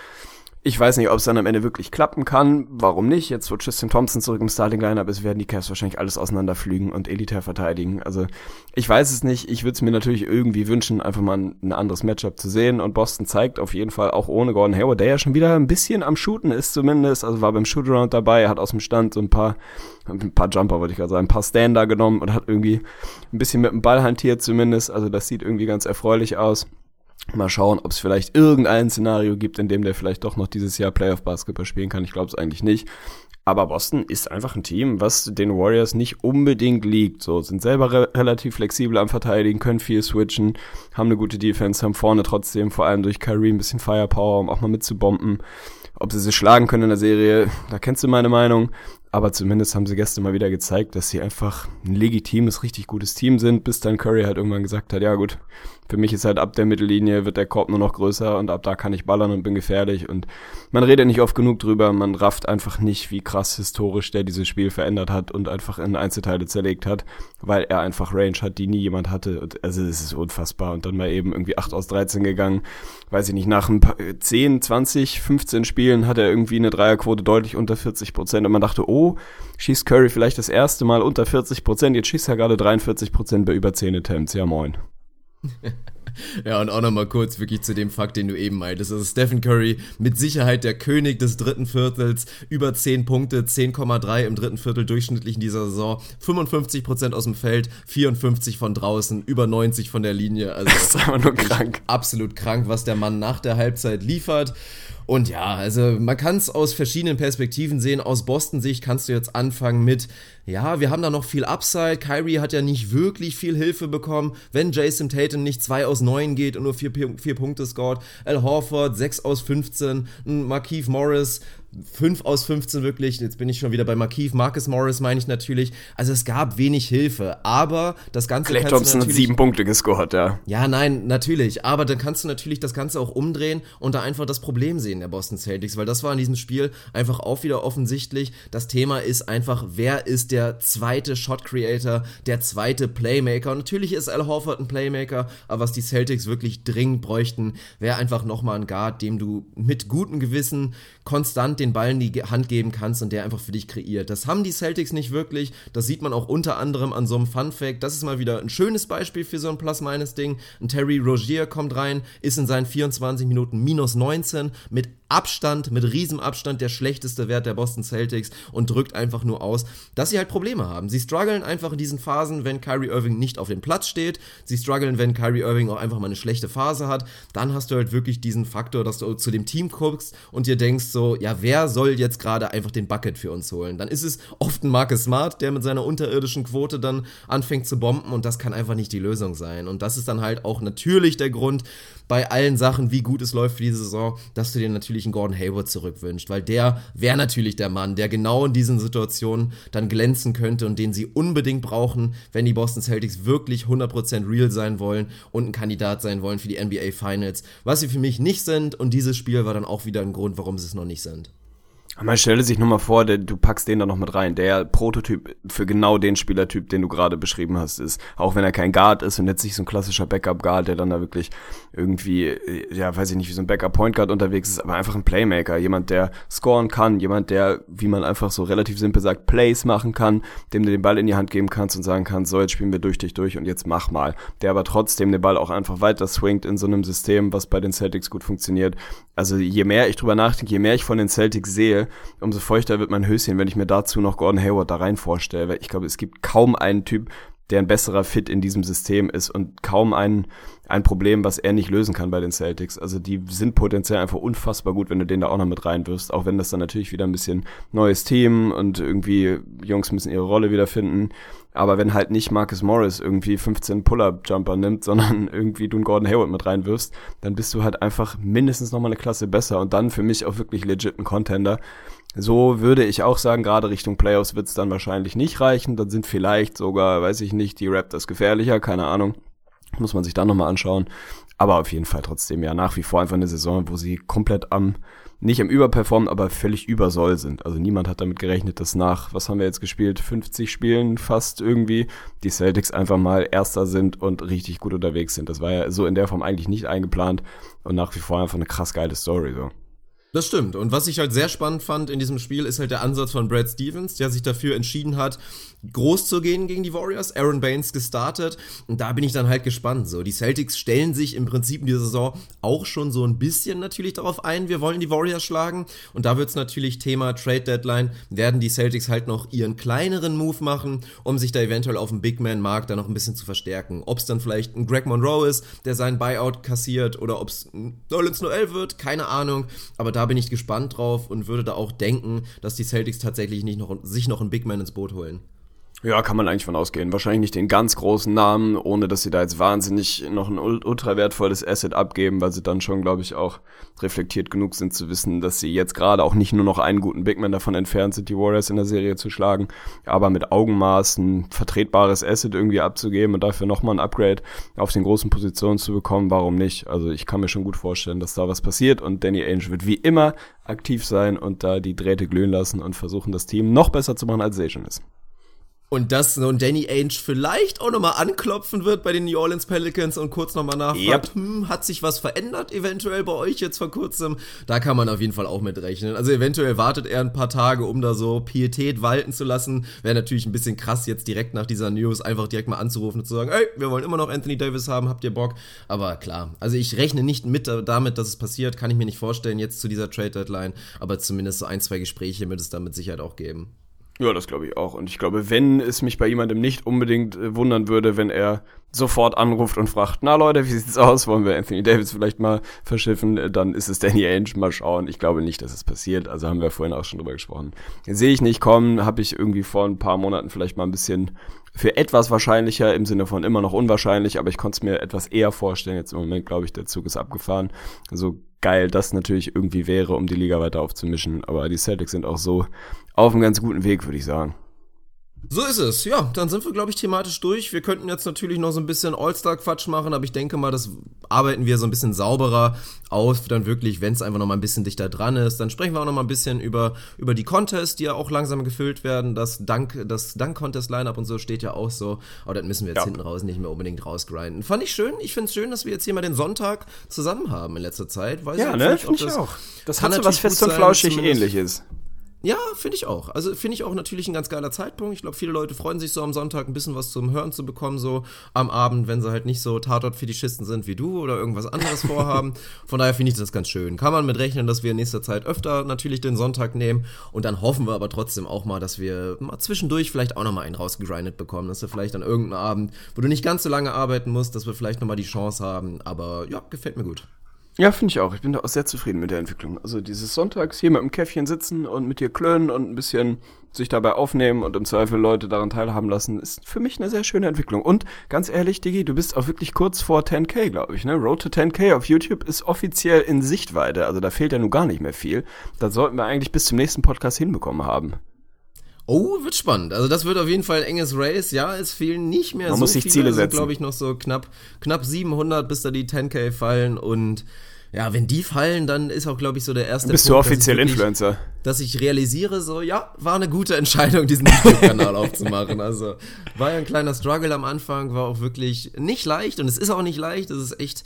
Ich weiß nicht, ob es dann am Ende wirklich klappen kann. Warum nicht? Jetzt, wo Tristan Thompson zurück im Starting-Lineup ist, werden die Cavs wahrscheinlich alles auseinanderflügen und elitär verteidigen. Also, ich weiß es nicht. Ich würde es mir natürlich irgendwie wünschen, einfach mal ein, ein, anderes Matchup zu sehen. Und Boston zeigt auf jeden Fall auch ohne Gordon Hayward, der ja schon wieder ein bisschen am Shooten ist zumindest. Also war beim Shootaround dabei, hat aus dem Stand so ein paar, ein paar Jumper, würde ich gerade sagen, ein paar Stander genommen und hat irgendwie ein bisschen mit dem Ball hantiert zumindest. Also das sieht irgendwie ganz erfreulich aus. Mal schauen, ob es vielleicht irgendein Szenario gibt, in dem der vielleicht doch noch dieses Jahr Playoff Basketball spielen kann. Ich glaube es eigentlich nicht. Aber Boston ist einfach ein Team, was den Warriors nicht unbedingt liegt. So, sind selber re relativ flexibel am Verteidigen, können viel switchen, haben eine gute Defense, haben vorne trotzdem vor allem durch Kyrie ein bisschen Firepower, um auch mal mitzubomben. Ob sie sich schlagen können in der Serie, da kennst du meine Meinung. Aber zumindest haben sie gestern mal wieder gezeigt, dass sie einfach ein legitimes, richtig gutes Team sind, bis dann Curry halt irgendwann gesagt hat, ja gut, für mich ist halt ab der Mittellinie wird der Korb nur noch größer und ab da kann ich ballern und bin gefährlich. Und man redet nicht oft genug drüber, man rafft einfach nicht, wie krass historisch der dieses Spiel verändert hat und einfach in Einzelteile zerlegt hat, weil er einfach Range hat, die nie jemand hatte. Und also es ist unfassbar. Und dann mal eben irgendwie 8 aus 13 gegangen. Weiß ich nicht, nach ein paar, 10, 20, 15 Spielen hat er irgendwie eine Dreierquote deutlich unter 40 Prozent. Und man dachte, oh, schießt Curry vielleicht das erste Mal unter 40 Prozent. Jetzt schießt er gerade 43 Prozent bei über 10 Attempts. Ja, moin. *laughs* Ja, und auch nochmal kurz wirklich zu dem Fakt, den du eben meintest. Also Stephen Curry mit Sicherheit der König des dritten Viertels, über 10 Punkte, 10,3 im dritten Viertel durchschnittlich in dieser Saison, 55% aus dem Feld, 54 von draußen, über 90 von der Linie. Also *laughs* das ist einfach nur krank. Absolut krank, was der Mann nach der Halbzeit liefert. Und ja, also man kann es aus verschiedenen Perspektiven sehen. Aus Boston-Sicht kannst du jetzt anfangen mit, ja, wir haben da noch viel Upside. Kyrie hat ja nicht wirklich viel Hilfe bekommen. Wenn Jason Tatum nicht 2 aus 9 geht und nur 4 Punkte scored, Al Horford 6 aus 15, Markeith Morris 5 aus 15 wirklich. Jetzt bin ich schon wieder bei Markeith. Marcus Morris meine ich natürlich. Also es gab wenig Hilfe, aber das Ganze. Clay Thompson hat sieben Punkte gescored, ja. Ja, nein, natürlich. Aber dann kannst du natürlich das Ganze auch umdrehen und da einfach das Problem sehen der Boston Celtics, weil das war in diesem Spiel einfach auch wieder offensichtlich. Das Thema ist einfach, wer ist der zweite Shot Creator, der zweite Playmaker. Und natürlich ist Al Horford ein Playmaker, aber was die Celtics wirklich dringend bräuchten, wäre einfach nochmal ein Guard, dem du mit gutem Gewissen konstant den Ball in die Hand geben kannst und der einfach für dich kreiert. Das haben die Celtics nicht wirklich. Das sieht man auch unter anderem an so einem Fun Fact. Das ist mal wieder ein schönes Beispiel für so ein Plus-Minus-Ding. Ein Terry Rogier kommt rein, ist in seinen 24 Minuten minus 19 mit Abstand, mit Riesenabstand der schlechteste Wert der Boston Celtics und drückt einfach nur aus, dass sie halt Probleme haben. Sie strugglen einfach in diesen Phasen, wenn Kyrie Irving nicht auf dem Platz steht. Sie strugglen, wenn Kyrie Irving auch einfach mal eine schlechte Phase hat. Dann hast du halt wirklich diesen Faktor, dass du zu dem Team guckst und dir denkst so, ja, wer soll jetzt gerade einfach den Bucket für uns holen? Dann ist es oft ein Marcus Smart, der mit seiner unterirdischen Quote dann anfängt zu bomben und das kann einfach nicht die Lösung sein. Und das ist dann halt auch natürlich der Grund bei allen Sachen, wie gut es läuft für diese Saison, dass du dir natürlich einen Gordon Hayward zurückwünscht, weil der wäre natürlich der Mann, der genau in diesen Situationen dann glänzen könnte und den sie unbedingt brauchen, wenn die Boston Celtics wirklich 100% real sein wollen und ein Kandidat sein wollen für die NBA Finals, was sie für mich nicht sind und dieses Spiel war dann auch wieder ein Grund, warum sie es noch nicht sind. Man stelle sich nur mal vor, der, du packst den da noch mit rein. Der Prototyp für genau den Spielertyp, den du gerade beschrieben hast, ist, auch wenn er kein Guard ist und jetzt nicht so ein klassischer Backup-Guard, der dann da wirklich irgendwie, äh, ja, weiß ich nicht, wie so ein Backup-Point-Guard unterwegs ist, aber einfach ein Playmaker. Jemand, der scoren kann, jemand, der, wie man einfach so relativ simpel sagt, Plays machen kann, dem du den Ball in die Hand geben kannst und sagen kannst, so, jetzt spielen wir durch dich durch und jetzt mach mal. Der aber trotzdem den Ball auch einfach weiter swingt in so einem System, was bei den Celtics gut funktioniert. Also je mehr ich drüber nachdenke, je mehr ich von den Celtics sehe, umso feuchter wird mein Höschen, wenn ich mir dazu noch Gordon Hayward da rein vorstelle. Weil ich glaube, es gibt kaum einen Typ, der ein besserer Fit in diesem System ist und kaum ein, ein Problem, was er nicht lösen kann bei den Celtics. Also die sind potenziell einfach unfassbar gut, wenn du den da auch noch mit reinwirfst, auch wenn das dann natürlich wieder ein bisschen neues Team und irgendwie Jungs müssen ihre Rolle wiederfinden. Aber wenn halt nicht Marcus Morris irgendwie 15 Pull-Up-Jumper nimmt, *laughs* sondern irgendwie du einen Gordon Hayward mit reinwirfst, dann bist du halt einfach mindestens nochmal eine Klasse besser und dann für mich auch wirklich legit ein Contender. So würde ich auch sagen, gerade Richtung Playoffs wird es dann wahrscheinlich nicht reichen. Dann sind vielleicht sogar, weiß ich nicht, die Raptors gefährlicher, keine Ahnung. Muss man sich dann nochmal anschauen. Aber auf jeden Fall trotzdem ja nach wie vor einfach eine Saison, wo sie komplett am, nicht am Überperformen, aber völlig übersoll sind. Also niemand hat damit gerechnet, dass nach, was haben wir jetzt gespielt, 50 Spielen fast irgendwie, die Celtics einfach mal Erster sind und richtig gut unterwegs sind. Das war ja so in der Form eigentlich nicht eingeplant und nach wie vor einfach eine krass geile Story so. Das stimmt. Und was ich halt sehr spannend fand in diesem Spiel, ist halt der Ansatz von Brad Stevens, der sich dafür entschieden hat, groß zu gehen gegen die Warriors. Aaron Baines gestartet. Und da bin ich dann halt gespannt. So, die Celtics stellen sich im Prinzip in dieser Saison auch schon so ein bisschen natürlich darauf ein, wir wollen die Warriors schlagen. Und da wird es natürlich Thema Trade Deadline. Werden die Celtics halt noch ihren kleineren Move machen, um sich da eventuell auf dem Big Man-Markt da noch ein bisschen zu verstärken. Ob es dann vielleicht ein Greg Monroe ist, der seinen Buyout kassiert, oder ob es Nolens Noel wird, keine Ahnung. Aber da bin ich gespannt drauf und würde da auch denken, dass die Celtics tatsächlich nicht noch, sich noch einen Big Man ins Boot holen. Ja, kann man eigentlich von ausgehen. Wahrscheinlich nicht den ganz großen Namen, ohne dass sie da jetzt wahnsinnig noch ein ultra wertvolles Asset abgeben, weil sie dann schon, glaube ich, auch reflektiert genug sind zu wissen, dass sie jetzt gerade auch nicht nur noch einen guten Bigman davon entfernt sind, die Warriors in der Serie zu schlagen, aber mit Augenmaß ein vertretbares Asset irgendwie abzugeben und dafür nochmal ein Upgrade auf den großen Positionen zu bekommen, warum nicht? Also ich kann mir schon gut vorstellen, dass da was passiert und Danny Ainge wird wie immer aktiv sein und da die Drähte glühen lassen und versuchen, das Team noch besser zu machen, als Sage ist. Und dass so ein Danny Ainge vielleicht auch nochmal anklopfen wird bei den New Orleans Pelicans und kurz nochmal nachfragt, yep. hm, hat sich was verändert eventuell bei euch jetzt vor kurzem? Da kann man auf jeden Fall auch mit rechnen. Also eventuell wartet er ein paar Tage, um da so Pietät walten zu lassen. Wäre natürlich ein bisschen krass, jetzt direkt nach dieser News einfach direkt mal anzurufen und zu sagen, ey, wir wollen immer noch Anthony Davis haben, habt ihr Bock? Aber klar, also ich rechne nicht mit damit, dass es passiert, kann ich mir nicht vorstellen jetzt zu dieser Trade Deadline, aber zumindest so ein, zwei Gespräche wird es da mit Sicherheit auch geben. Ja, das glaube ich auch. Und ich glaube, wenn es mich bei jemandem nicht unbedingt äh, wundern würde, wenn er sofort anruft und fragt, na Leute, wie sieht's aus? Wollen wir Anthony Davis vielleicht mal verschiffen? Äh, dann ist es Danny Ainge. Mal schauen. Ich glaube nicht, dass es passiert. Also haben wir vorhin auch schon drüber gesprochen. Sehe ich nicht kommen. Habe ich irgendwie vor ein paar Monaten vielleicht mal ein bisschen für etwas wahrscheinlicher im Sinne von immer noch unwahrscheinlich, aber ich konnte es mir etwas eher vorstellen. Jetzt im Moment glaube ich, der Zug ist abgefahren. Also geil das natürlich irgendwie wäre, um die Liga weiter aufzumischen. Aber die Celtics sind auch so auf einem ganz guten Weg, würde ich sagen. So ist es. Ja, dann sind wir, glaube ich, thematisch durch. Wir könnten jetzt natürlich noch so ein bisschen All-Star-Quatsch machen, aber ich denke mal, das arbeiten wir so ein bisschen sauberer auf, dann wirklich, wenn es einfach noch mal ein bisschen dichter dran ist. Dann sprechen wir auch noch mal ein bisschen über, über die Contests, die ja auch langsam gefüllt werden. Das Dank, das Dank-Contest-Line-Up und so steht ja auch so. Aber das müssen wir jetzt ja. hinten raus nicht mehr unbedingt rausgrinden. Fand ich schön. Ich finde es schön, dass wir jetzt hier mal den Sonntag zusammen haben in letzter Zeit. Weiß ja, ne? Finde ich auch. Das hat so was fest und flauschig ähnliches. Ja, finde ich auch. Also finde ich auch natürlich ein ganz geiler Zeitpunkt. Ich glaube, viele Leute freuen sich so am Sonntag ein bisschen was zum Hören zu bekommen, so am Abend, wenn sie halt nicht so Tatort-Fetischisten sind wie du oder irgendwas anderes *laughs* vorhaben. Von daher finde ich das ganz schön. Kann man mit rechnen, dass wir in nächster Zeit öfter natürlich den Sonntag nehmen und dann hoffen wir aber trotzdem auch mal, dass wir mal zwischendurch vielleicht auch nochmal einen rausgegrindet bekommen, dass wir vielleicht an irgendeinem Abend, wo du nicht ganz so lange arbeiten musst, dass wir vielleicht nochmal die Chance haben. Aber ja, gefällt mir gut. Ja, finde ich auch. Ich bin da auch sehr zufrieden mit der Entwicklung. Also dieses Sonntags hier mit dem Käffchen sitzen und mit dir klönen und ein bisschen sich dabei aufnehmen und im Zweifel Leute daran teilhaben lassen, ist für mich eine sehr schöne Entwicklung. Und ganz ehrlich, Digi, du bist auch wirklich kurz vor 10k, glaube ich. Ne? Road to 10k auf YouTube ist offiziell in Sichtweite. Also da fehlt ja nun gar nicht mehr viel. Da sollten wir eigentlich bis zum nächsten Podcast hinbekommen haben. Oh, wird spannend. Also das wird auf jeden Fall ein enges Race. Ja, es fehlen nicht mehr Man so muss sich viele. Ziele setzen. glaube ich, noch so knapp, knapp 700, bis da die 10k fallen und ja, wenn die fallen, dann ist auch, glaube ich, so der erste Bist Punkt, du offiziell dass wirklich, Influencer? Dass ich realisiere, so, ja, war eine gute Entscheidung, diesen YouTube-Kanal *laughs* aufzumachen. Also, war ja ein kleiner Struggle am Anfang, war auch wirklich nicht leicht und es ist auch nicht leicht. Es ist echt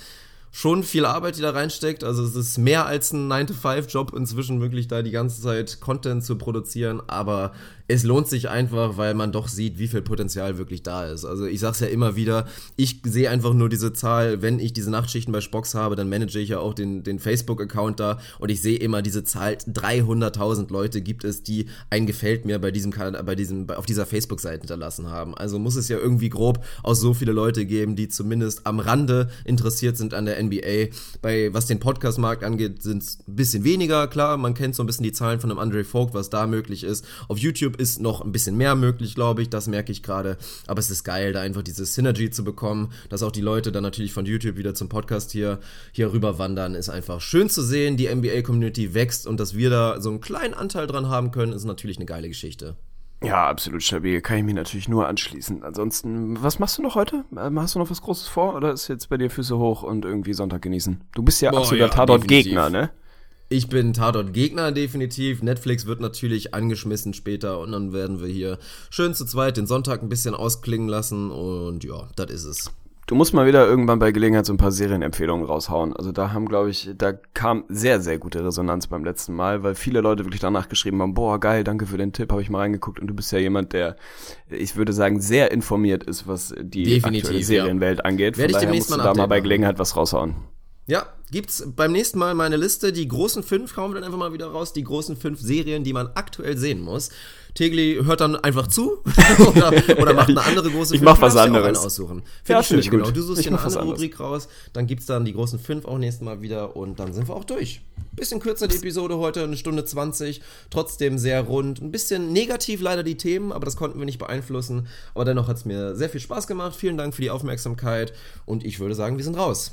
schon viel Arbeit, die da reinsteckt. Also es ist mehr als ein 9-to-5-Job inzwischen wirklich da die ganze Zeit Content zu produzieren, aber es lohnt sich einfach, weil man doch sieht, wie viel Potenzial wirklich da ist. Also ich sag's ja immer wieder, ich sehe einfach nur diese Zahl, wenn ich diese Nachtschichten bei Spox habe, dann manage ich ja auch den, den Facebook-Account da und ich sehe immer diese Zahl, 300.000 Leute gibt es, die ein Gefällt mir bei diesem, bei diesem, auf dieser Facebook-Seite hinterlassen haben. Also muss es ja irgendwie grob auch so viele Leute geben, die zumindest am Rande interessiert sind an der NBA. Bei, was den Podcast-Markt angeht, sind es ein bisschen weniger, klar, man kennt so ein bisschen die Zahlen von einem Andre Vogt, was da möglich ist. Auf YouTube ist noch ein bisschen mehr möglich, glaube ich. Das merke ich gerade. Aber es ist geil, da einfach diese Synergy zu bekommen, dass auch die Leute dann natürlich von YouTube wieder zum Podcast hier, hier rüber wandern, ist einfach schön zu sehen. Die NBA-Community wächst und dass wir da so einen kleinen Anteil dran haben können, ist natürlich eine geile Geschichte. Ja, absolut stabil. Kann ich mich natürlich nur anschließen. Ansonsten, was machst du noch heute? Ähm, hast du noch was Großes vor oder ist jetzt bei dir Füße hoch und irgendwie Sonntag genießen? Du bist ja Boah, absoluter ja, Tatort-Gegner, ne? Ich bin Tatort-Gegner definitiv. Netflix wird natürlich angeschmissen später und dann werden wir hier schön zu zweit den Sonntag ein bisschen ausklingen lassen und ja, das ist es. Du musst mal wieder irgendwann bei Gelegenheit so ein paar Serienempfehlungen raushauen. Also da haben, glaube ich, da kam sehr, sehr gute Resonanz beim letzten Mal, weil viele Leute wirklich danach geschrieben haben, boah, geil, danke für den Tipp, habe ich mal reingeguckt und du bist ja jemand, der, ich würde sagen, sehr informiert ist, was die Definitiv, aktuelle Serienwelt ja. angeht. Von Werde daher musst du da mal bei Gelegenheit was raushauen. Ja, gibt's beim nächsten Mal meine Liste. Die großen fünf wir dann einfach mal wieder raus. Die großen fünf Serien, die man aktuell sehen muss. Tegli hört dann einfach zu *laughs* oder, oder, macht eine andere große Ich mach was anderes. aussuchen. Find ja, finde ich gut. Genau. Du suchst dir eine andere Rubrik raus, dann gibt's dann die großen fünf auch nächstes Mal wieder und dann sind wir auch durch. Bisschen kürzer die Episode heute, eine Stunde 20, trotzdem sehr rund. Ein bisschen negativ leider die Themen, aber das konnten wir nicht beeinflussen. Aber dennoch hat's mir sehr viel Spaß gemacht. Vielen Dank für die Aufmerksamkeit und ich würde sagen, wir sind raus.